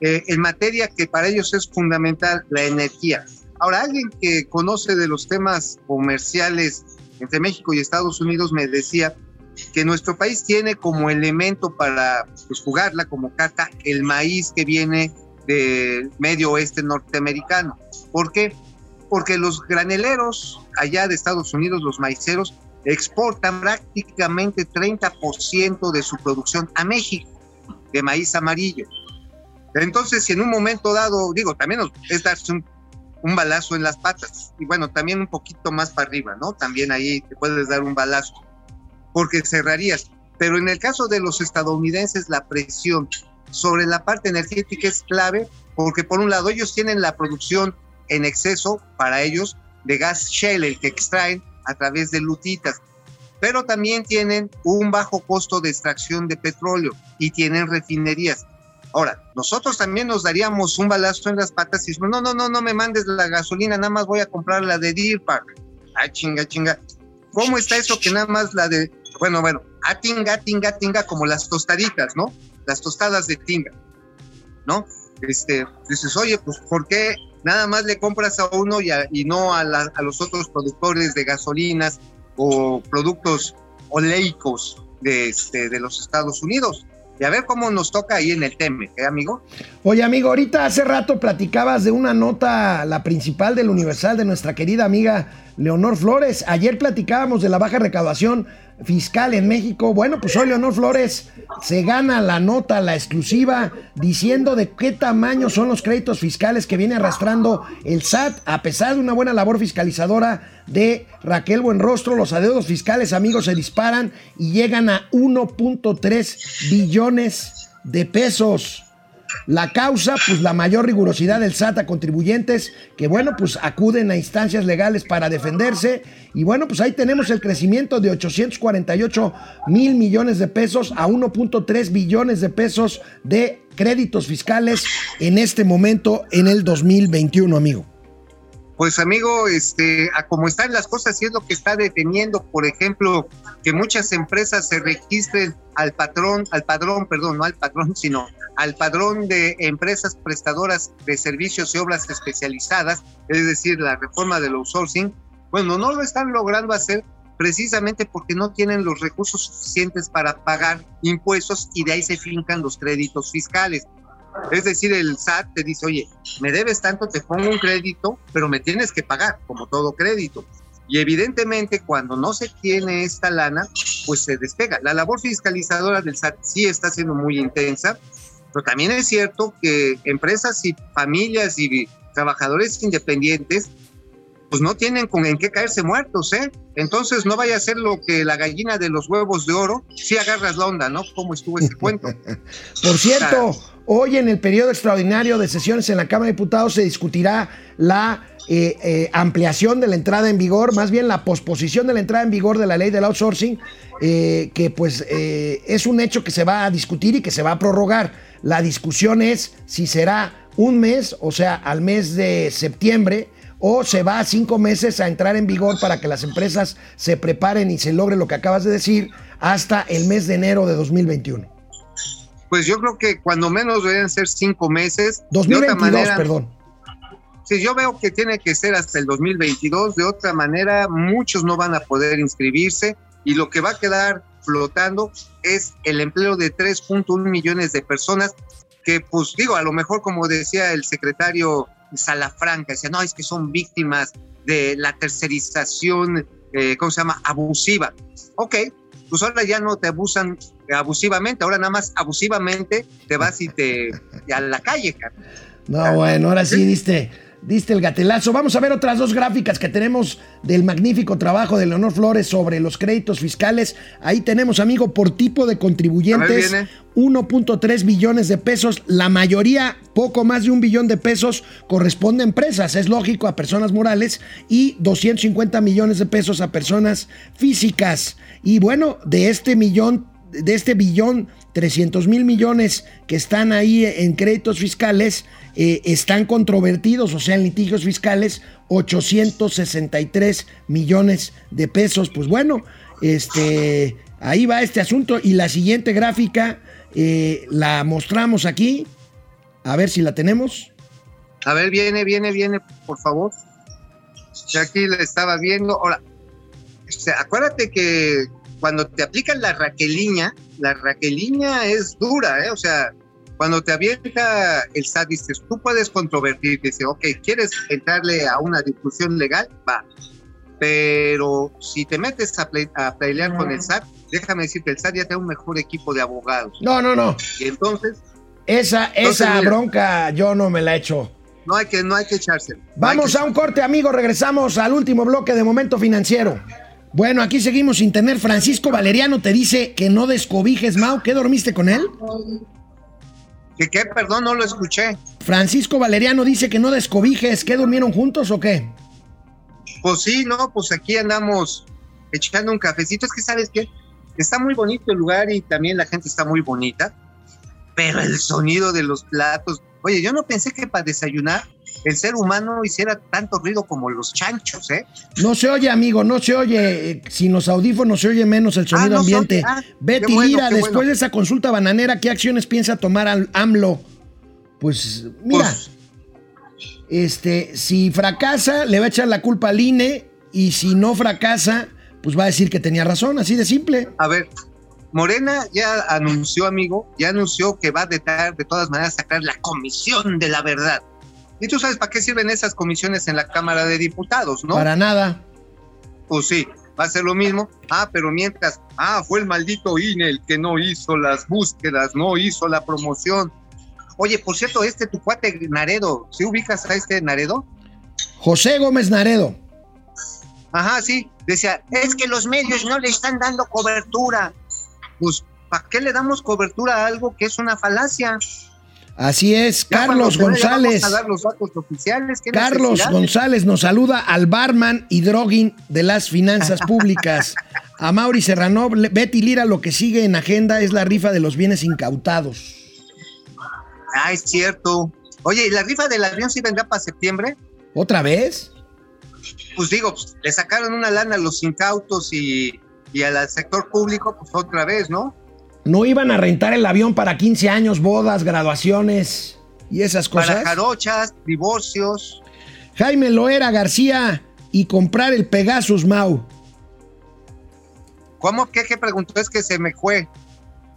eh, en materia que para ellos es fundamental, la energía. Ahora, alguien que conoce de los temas comerciales entre México y Estados Unidos me decía que nuestro país tiene como elemento para pues, jugarla como carta el maíz que viene del medio oeste norteamericano. ¿Por qué? Porque los graneleros allá de Estados Unidos, los maiceros, exportan prácticamente 30% de su producción a México de maíz amarillo. Entonces, si en un momento dado, digo, también es darse un, un balazo en las patas, y bueno, también un poquito más para arriba, ¿no? También ahí te puedes dar un balazo, porque cerrarías. Pero en el caso de los estadounidenses, la presión sobre la parte energética es clave, porque por un lado ellos tienen la producción en exceso para ellos de gas shale, el que extraen a través de lutitas, pero también tienen un bajo costo de extracción de petróleo y tienen refinerías. Ahora, nosotros también nos daríamos un balazo en las patas y decimos, no, no, no, no me mandes la gasolina, nada más voy a comprar la de Deer Park. Ah, chinga, chinga. ¿Cómo está eso que nada más la de, bueno, bueno, a tinga, tinga, tinga, como las tostaditas, ¿no? Las tostadas de tinga, ¿no? Este, dices, oye, pues, ¿por qué nada más le compras a uno y, no a, a, los otros productores de gasolinas o productos oleicos de, este, de los Estados Unidos? y a ver cómo nos toca ahí en el tema, ¿eh, amigo? Oye, amigo, ahorita hace rato platicabas de una nota, la principal del Universal, de nuestra querida amiga Leonor Flores. Ayer platicábamos de la baja recaudación fiscal en México. Bueno, pues hoy Leonor Flores se gana la nota, la exclusiva, diciendo de qué tamaño son los créditos fiscales que viene arrastrando el SAT, a pesar de una buena labor fiscalizadora de Raquel Buenrostro, los adeudos fiscales, amigos, se disparan y llegan a 1.3 billones de pesos. La causa, pues la mayor rigurosidad del SAT a contribuyentes que, bueno, pues acuden a instancias legales para defenderse. Y bueno, pues ahí tenemos el crecimiento de 848 mil millones de pesos a 1.3 billones de pesos de créditos fiscales en este momento en el 2021, amigo. Pues amigo, este, como están las cosas y es lo que está deteniendo, por ejemplo, que muchas empresas se registren al patrón, al padrón, perdón, no al patrón, sino al padrón de empresas prestadoras de servicios y obras especializadas, es decir, la reforma del outsourcing. Bueno, no lo están logrando hacer precisamente porque no tienen los recursos suficientes para pagar impuestos y de ahí se fincan los créditos fiscales. Es decir, el SAT te dice, oye, me debes tanto, te pongo un crédito, pero me tienes que pagar, como todo crédito. Y evidentemente cuando no se tiene esta lana, pues se despega. La labor fiscalizadora del SAT sí está siendo muy intensa, pero también es cierto que empresas y familias y trabajadores independientes pues no tienen con en qué caerse muertos, ¿eh? Entonces no vaya a ser lo que la gallina de los huevos de oro, si agarras la onda, ¿no? ¿Cómo estuvo ese cuento? Por cierto, hoy en el periodo extraordinario de sesiones en la Cámara de Diputados se discutirá la eh, eh, ampliación de la entrada en vigor, más bien la posposición de la entrada en vigor de la ley del outsourcing, eh, que pues es un hecho que se va a discutir y que se va a prorrogar. La discusión es si será un mes, o sea, al mes de septiembre, o se va a cinco meses a entrar en vigor para que las empresas se preparen y se logre lo que acabas de decir hasta el mes de enero de 2021? Pues yo creo que cuando menos deberían ser cinco meses. 2022, perdón. Sí, yo veo que tiene que ser hasta el 2022. De otra manera, muchos no van a poder inscribirse y lo que va a quedar flotando es el empleo de 3.1 millones de personas que, pues digo, a lo mejor como decía el secretario Salafranca, decía, no, es que son víctimas de la tercerización, eh, ¿cómo se llama? Abusiva. Ok, pues ahora ya no te abusan abusivamente, ahora nada más abusivamente te vas y te a la calle, cara. No, bueno, ahora sí diste diste el gatelazo. Vamos a ver otras dos gráficas que tenemos del magnífico trabajo de Leonor Flores sobre los créditos fiscales. Ahí tenemos, amigo, por tipo de contribuyentes, 1.3 billones de pesos. La mayoría, poco más de un billón de pesos, corresponde a empresas, es lógico, a personas morales, y 250 millones de pesos a personas físicas. Y bueno, de este millón, de este billón 300 mil millones que están ahí en créditos fiscales eh, están controvertidos, o sea, en litigios fiscales, 863 millones de pesos. Pues bueno, este, ahí va este asunto. Y la siguiente gráfica eh, la mostramos aquí. A ver si la tenemos. A ver, viene, viene, viene, por favor. Ya aquí la estaba viendo. Ahora, este, acuérdate que cuando te aplican la raqueliña, la raqueliña es dura, ¿eh? O sea, cuando te avienta el SAT, dices, tú puedes controvertir, dice, ok, ¿quieres entrarle a una discusión legal? Va. Pero si te metes a, pelear con el SAT, déjame decirte, el SAT ya tiene un mejor equipo de abogados. No, no, no. Y entonces... Esa, esa bronca yo no me la echo. No hay que, no hay que echarse. Vamos a un corte, amigo. Regresamos al último bloque de Momento Financiero. Bueno, aquí seguimos sin tener. Francisco Valeriano te dice que no descobijes, Mau. ¿Qué dormiste con él? ¿Qué qué? Perdón, no lo escuché. Francisco Valeriano dice que no descobijes. ¿Qué durmieron juntos o qué? Pues sí, no, pues aquí andamos echando un cafecito. Es que, ¿sabes qué? Está muy bonito el lugar y también la gente está muy bonita. Pero el sonido de los platos. Oye, yo no pensé que para desayunar el ser humano hiciera tanto ruido como los chanchos, ¿eh? No se oye, amigo, no se oye. Sin los audífonos se oye menos el sonido ah, ambiente. Ah, Betty Lira, después de esa consulta bananera, ¿qué acciones piensa tomar al AMLO? Pues, mira, pues, este, si fracasa, le va a echar la culpa al INE, y si no fracasa, pues va a decir que tenía razón, así de simple. A ver, Morena ya anunció, amigo, ya anunció que va a de, de todas maneras sacar la comisión de la verdad. Y tú sabes para qué sirven esas comisiones en la Cámara de Diputados, ¿no? Para nada. Pues sí, va a ser lo mismo. Ah, pero mientras, ah, fue el maldito INE el que no hizo las búsquedas, no hizo la promoción. Oye, por cierto, este tu cuate Naredo, ¿sí ubicas a este Naredo? José Gómez Naredo. Ajá, sí. Decía, es que los medios no le están dando cobertura. Pues, ¿para qué le damos cobertura a algo que es una falacia? Así es, Carlos González. Carlos González nos saluda al barman y droguín de las finanzas públicas. A Mauri Serrano, Betty Lira, lo que sigue en agenda es la rifa de los bienes incautados. Ah, es cierto. Oye, ¿y la rifa del avión sí vendrá para septiembre? ¿Otra vez? pues digo, pues, le sacaron una lana a los incautos y, y al sector público, pues otra vez, ¿no? No iban a rentar el avión para 15 años, bodas, graduaciones y esas cosas. Para jarochas, divorcios. Jaime Loera García y comprar el Pegasus Mau. ¿Cómo? ¿Qué, qué preguntó? Es que se me fue.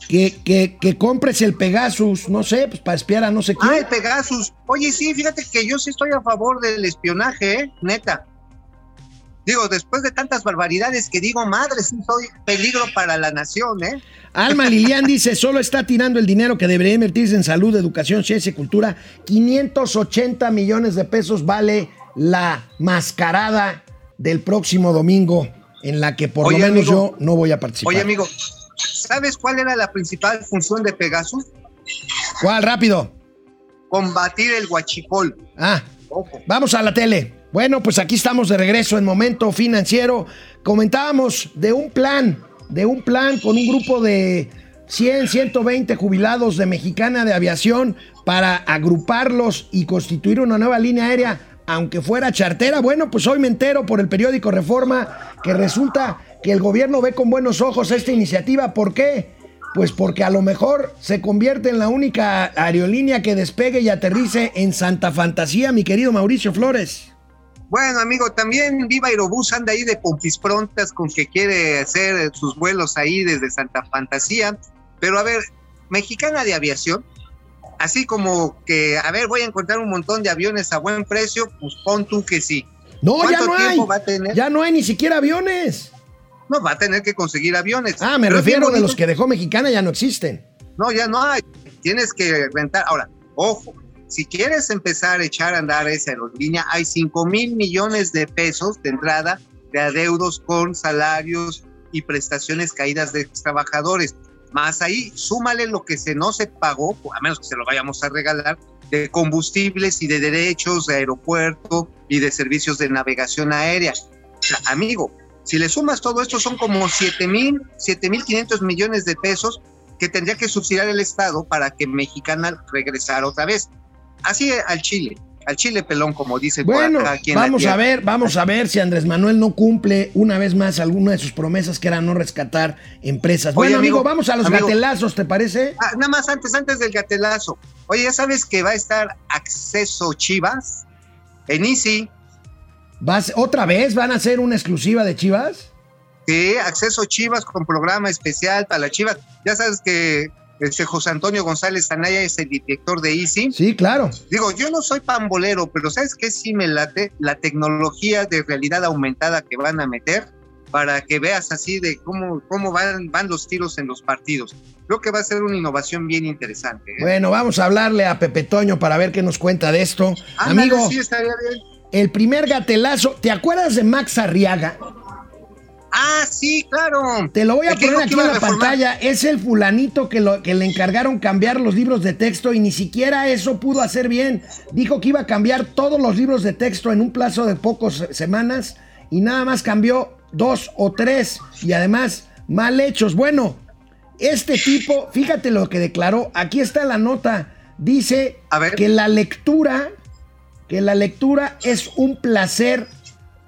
Que, que, que compres el Pegasus, no sé, pues para espiar a no sé quién. Ah, el Pegasus. Oye, sí, fíjate que yo sí estoy a favor del espionaje, ¿eh? neta. Digo, después de tantas barbaridades que digo, madre, sí soy peligro para la nación, ¿eh? Alma Lilian dice, solo está tirando el dinero que debería invertirse en salud, educación, ciencia y cultura. 580 millones de pesos vale la mascarada del próximo domingo, en la que por Oye, lo menos amigo. yo no voy a participar. Oye, amigo, ¿sabes cuál era la principal función de Pegasus? ¿Cuál? Rápido. Combatir el huachicol. Ah, Ojo. Vamos a la tele. Bueno, pues aquí estamos de regreso en Momento Financiero. Comentábamos de un plan, de un plan con un grupo de 100, 120 jubilados de Mexicana de Aviación para agruparlos y constituir una nueva línea aérea, aunque fuera chartera. Bueno, pues hoy me entero por el periódico Reforma que resulta que el gobierno ve con buenos ojos esta iniciativa. ¿Por qué? Pues porque a lo mejor se convierte en la única aerolínea que despegue y aterrice en Santa Fantasía, mi querido Mauricio Flores. Bueno, amigo, también Viva Aerobús anda ahí de pompis prontas con que quiere hacer sus vuelos ahí desde Santa Fantasía. Pero a ver, Mexicana de Aviación, así como que, a ver, voy a encontrar un montón de aviones a buen precio, pues pon tú que sí. No, ya ¿Cuánto no hay. va a tener? Ya no hay ni siquiera aviones. No, va a tener que conseguir aviones. Ah, me Pero refiero de los que dejó Mexicana ya no existen. No, ya no hay. Tienes que rentar. Ahora, ojo, si quieres empezar a echar a andar esa aerolínea, hay 5 mil millones de pesos de entrada de adeudos con salarios y prestaciones caídas de trabajadores. Más ahí, súmale lo que se no se pagó, a menos que se lo vayamos a regalar, de combustibles y de derechos de aeropuerto y de servicios de navegación aérea. O sea, amigo, si le sumas todo esto, son como 7 mil, 7 mil 500 millones de pesos que tendría que subsidiar el Estado para que Mexicana regresara otra vez. Así al Chile, al Chile pelón, como dice Bueno, por acá. aquí vamos a ver, vamos a ver si Andrés Manuel no cumple una vez más alguna de sus promesas que era no rescatar empresas. Oye, Bueno, amigo, amigo, vamos a los amigo. gatelazos, ¿te parece? Ah, nada más antes, antes del gatelazo. Oye, ¿ya sabes que va a estar acceso Chivas en Easy? ¿Vas, ¿Otra vez van a hacer una exclusiva de Chivas? Sí, acceso Chivas con programa especial para las Chivas. Ya sabes que este José Antonio González Anaya es el director de Easy. Sí, claro. Digo, yo no soy pambolero, pero ¿sabes qué sí me late? La tecnología de realidad aumentada que van a meter para que veas así de cómo, cómo van, van los tiros en los partidos. Creo que va a ser una innovación bien interesante. ¿eh? Bueno, vamos a hablarle a Pepe Toño para ver qué nos cuenta de esto. Amigo, sí, estaría bien. el primer gatelazo, ¿te acuerdas de Max Arriaga? Ah, sí, claro. Te lo voy a poner aquí en la reformar. pantalla. Es el fulanito que, lo, que le encargaron cambiar los libros de texto y ni siquiera eso pudo hacer bien. Dijo que iba a cambiar todos los libros de texto en un plazo de pocas semanas y nada más cambió dos o tres y además mal hechos. Bueno, este tipo, fíjate lo que declaró. Aquí está la nota. Dice A ver. que la lectura, que la lectura es un placer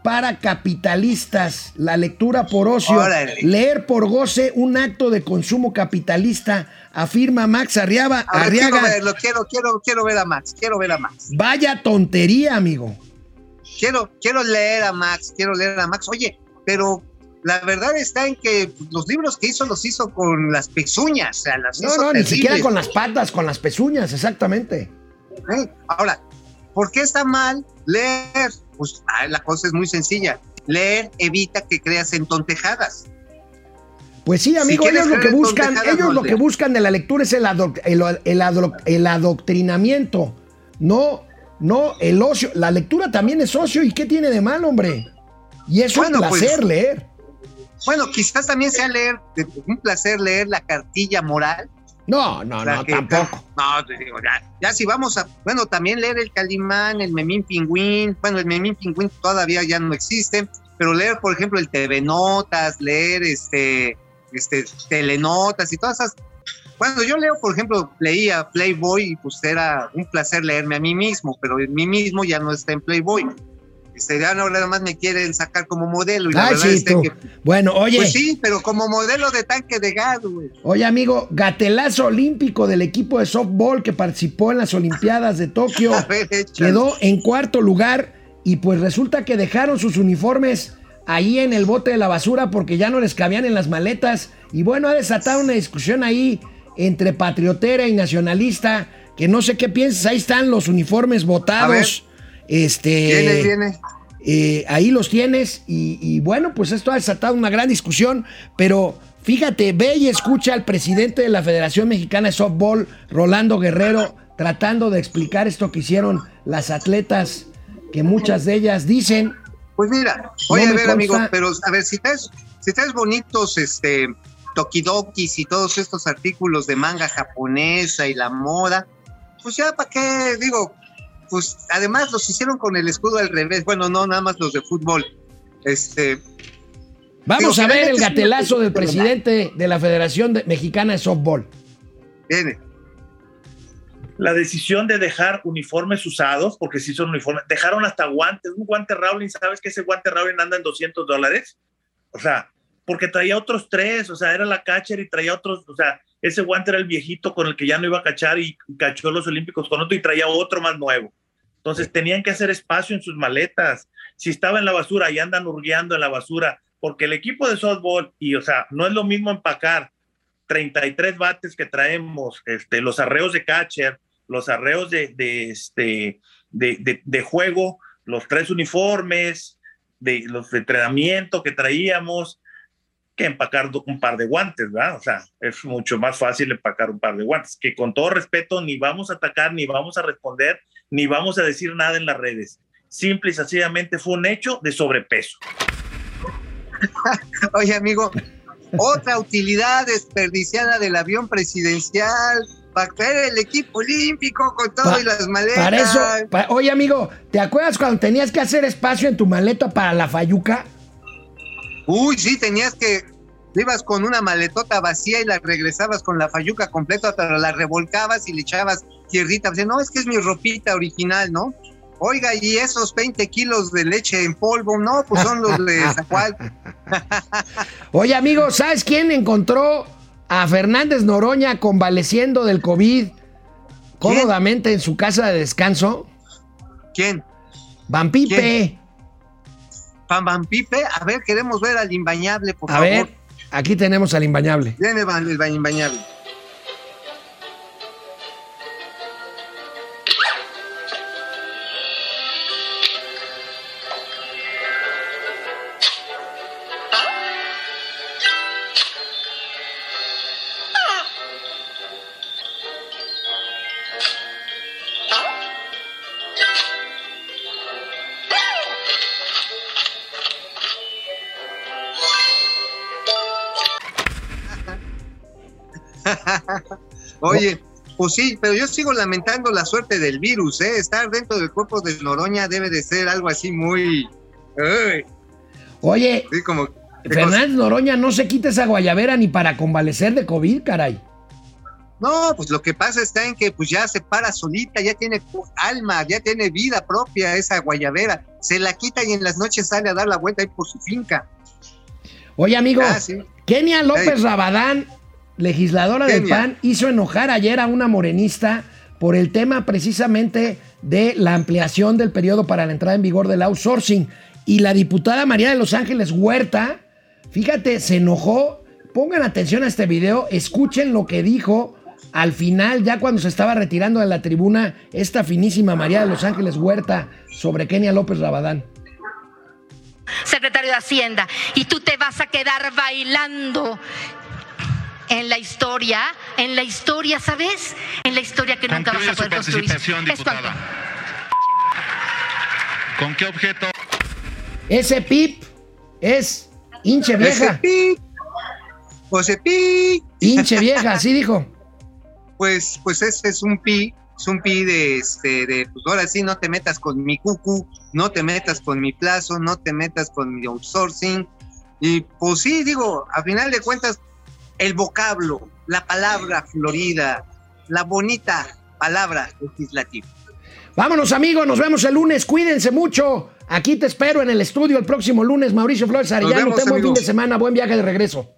para capitalistas. La lectura por ocio. Órale. Leer por goce un acto de consumo capitalista, afirma Max Arriaga. A ver, quiero verlo, quiero, quiero, quiero ver a Max, quiero ver a Max. Vaya tontería, amigo. Quiero, quiero leer a Max, quiero leer a Max. Oye, pero la verdad está en que los libros que hizo los hizo con las pezuñas, o sea, las No, no, ni terribles. siquiera con las patas, con las pezuñas, exactamente. Ahora, ¿por qué está mal leer? Pues ah, la cosa es muy sencilla. Leer evita que creas en tontejadas. Pues sí, amigo, ellos lo que buscan, ellos no lo que buscan de la lectura es el, adoc- el, el adoctrinamiento, no, no el ocio. La lectura también es ocio, ¿y qué tiene de mal, hombre? Y es Bueno, un pues- placer leer. Bueno, quizás también sea leer, un placer leer la cartilla moral. No, no, no, que- tampoco. No, te digo, ya, ya si vamos a, bueno, también leer el Calimán, el Memín Pingüín, bueno, el Memín Pingüín todavía ya no existe, pero leer, por ejemplo, el TV Notas, leer este, este, telenotas y todas esas. Bueno, yo leo, por ejemplo, leía Playboy y pues era un placer leerme a mí mismo, pero en mí mismo ya no está en Playboy. Este, ya no, nada más me quieren sacar como modelo. Y la Ay, sí, tú. que- Bueno, oye, Pues sí, pero como modelo de tanque de gas, güey. oye, amigo, gatelazo olímpico del equipo de softball que participó en las Olimpiadas de Tokio. Ver. Quedó en cuarto lugar y pues resulta que dejaron sus uniformes ahí en el bote de la basura porque ya no les cabían en las maletas. Y bueno, ha desatado una discusión ahí entre patriotera y nacionalista, que no sé qué piensas, ahí están los uniformes botados. Este, Viene, viene. eh, ahí los tienes y, y bueno, pues esto ha desatado una gran discusión, pero fíjate, ve y escucha al presidente de la Federación Mexicana de Softball, Rolando Guerrero, tratando de explicar esto que hicieron las atletas, que muchas de ellas dicen, Pues mira, oye, No a ver, amigo, pero a ver, si traes, si traes bonitos, este, tokidokis y todos estos artículos de manga japonesa y la moda, pues ya, ¿para qué? Digo, pues además los hicieron con el escudo al revés. Bueno, no, nada más los de fútbol. Este, vamos Digo, a ver el gatelazo del presidente de la Federación de- Mexicana de Softball. viene. la decisión de dejar uniformes usados, porque sí son uniformes, dejaron hasta guantes, un guante Rowling, ¿sabes que ese guante Rowling anda en 200 dólares? O sea, porque traía otros tres, o sea, era la catcher y traía otros, o sea, ese guante era el viejito con el que ya no iba a cachar y cachó los Olímpicos con otro y traía otro más nuevo. Entonces tenían que hacer espacio en sus maletas. Si estaba en la basura y andan hurgueando en la basura, porque el equipo de softball, y o sea, no es lo mismo empacar 33 bates que traemos, este, los arreos de catcher, los arreos de, de, este, de, de- de juego, los tres uniformes, de los de entrenamiento que traíamos, que empacar un par de guantes, ¿verdad? O sea, es mucho más fácil empacar un par de guantes, que con todo respeto ni vamos a atacar, ni vamos a responder, ni vamos a decir nada en las redes. Simple y sencillamente fue un hecho de sobrepeso. Oye, amigo, otra utilidad desperdiciada del avión presidencial para traer el equipo olímpico con todo Pa- y las maletas. Para eso, pa- oye amigo, ¿te acuerdas cuando tenías que hacer espacio en tu maleta para la fayuca? Uy, sí, tenías que. Ibas con una maletota vacía y la regresabas con la fayuca completa, pero la revolcabas y le echabas tierrita. Dice, no, es que es mi ropita original, ¿no? Oiga, y esos 20 kilos de leche en polvo, no, pues son los de Zacual. Oye, amigo, ¿sabes quién encontró a Fernández Noroña convaleciendo del COVID cómodamente en su casa de descanso? ¿Quién? Vampipe. ¿Quién? Pam Pam Pipe. A ver, queremos ver al imbañable, por A favor. ver, aquí tenemos al imbañable. Viene el imbañable. Oye, pues sí, pero yo sigo lamentando la suerte del virus, ¿eh? Estar dentro del cuerpo de Noroña debe de ser algo así muy... Oye, sí, como... Fernández Noroña no se quita esa guayabera ni para convalecer de COVID, caray. No, pues lo que pasa está en que pues ya se para solita, ya tiene alma, ya tiene vida propia esa guayabera. Se la quita y en las noches sale a dar la vuelta ahí por su finca. Oye, amigo, Ah, sí. Kenia López. Rabadán, legisladora del. PAN, hizo enojar ayer a una morenista por el tema precisamente de la ampliación del periodo para la entrada en vigor del outsourcing. Y la diputada María de Los Ángeles Huerta, fíjate, se enojó. Pongan atención a este video, escuchen lo que dijo al final, ya cuando se estaba retirando de la tribuna, esta finísima María de Los Ángeles Huerta sobre Kenia López Rabadán. secretario de Hacienda, y tú te vas a quedar bailando en la historia, en la historia, ¿sabes? En la historia que nunca vas Concluye a su poder construir. participación, cuanto. diputada. ¿Con qué objeto? Ese pip es hinche Ese vieja. pi, José Pi, Hinche vieja, así dijo. pues, pues ese es un pi, es un pi de, este, de, pues ahora sí, no te metas con mi cucu, no te metas con mi plazo, no te metas con mi outsourcing. Y pues sí, digo, a final de cuentas, el vocablo, la palabra florida, la bonita palabra legislativa. Vámonos amigos, nos vemos el lunes, cuídense mucho. Aquí te espero en el estudio el próximo lunes, Mauricio Flores Arellano. Ten buen fin de semana, buen viaje de regreso.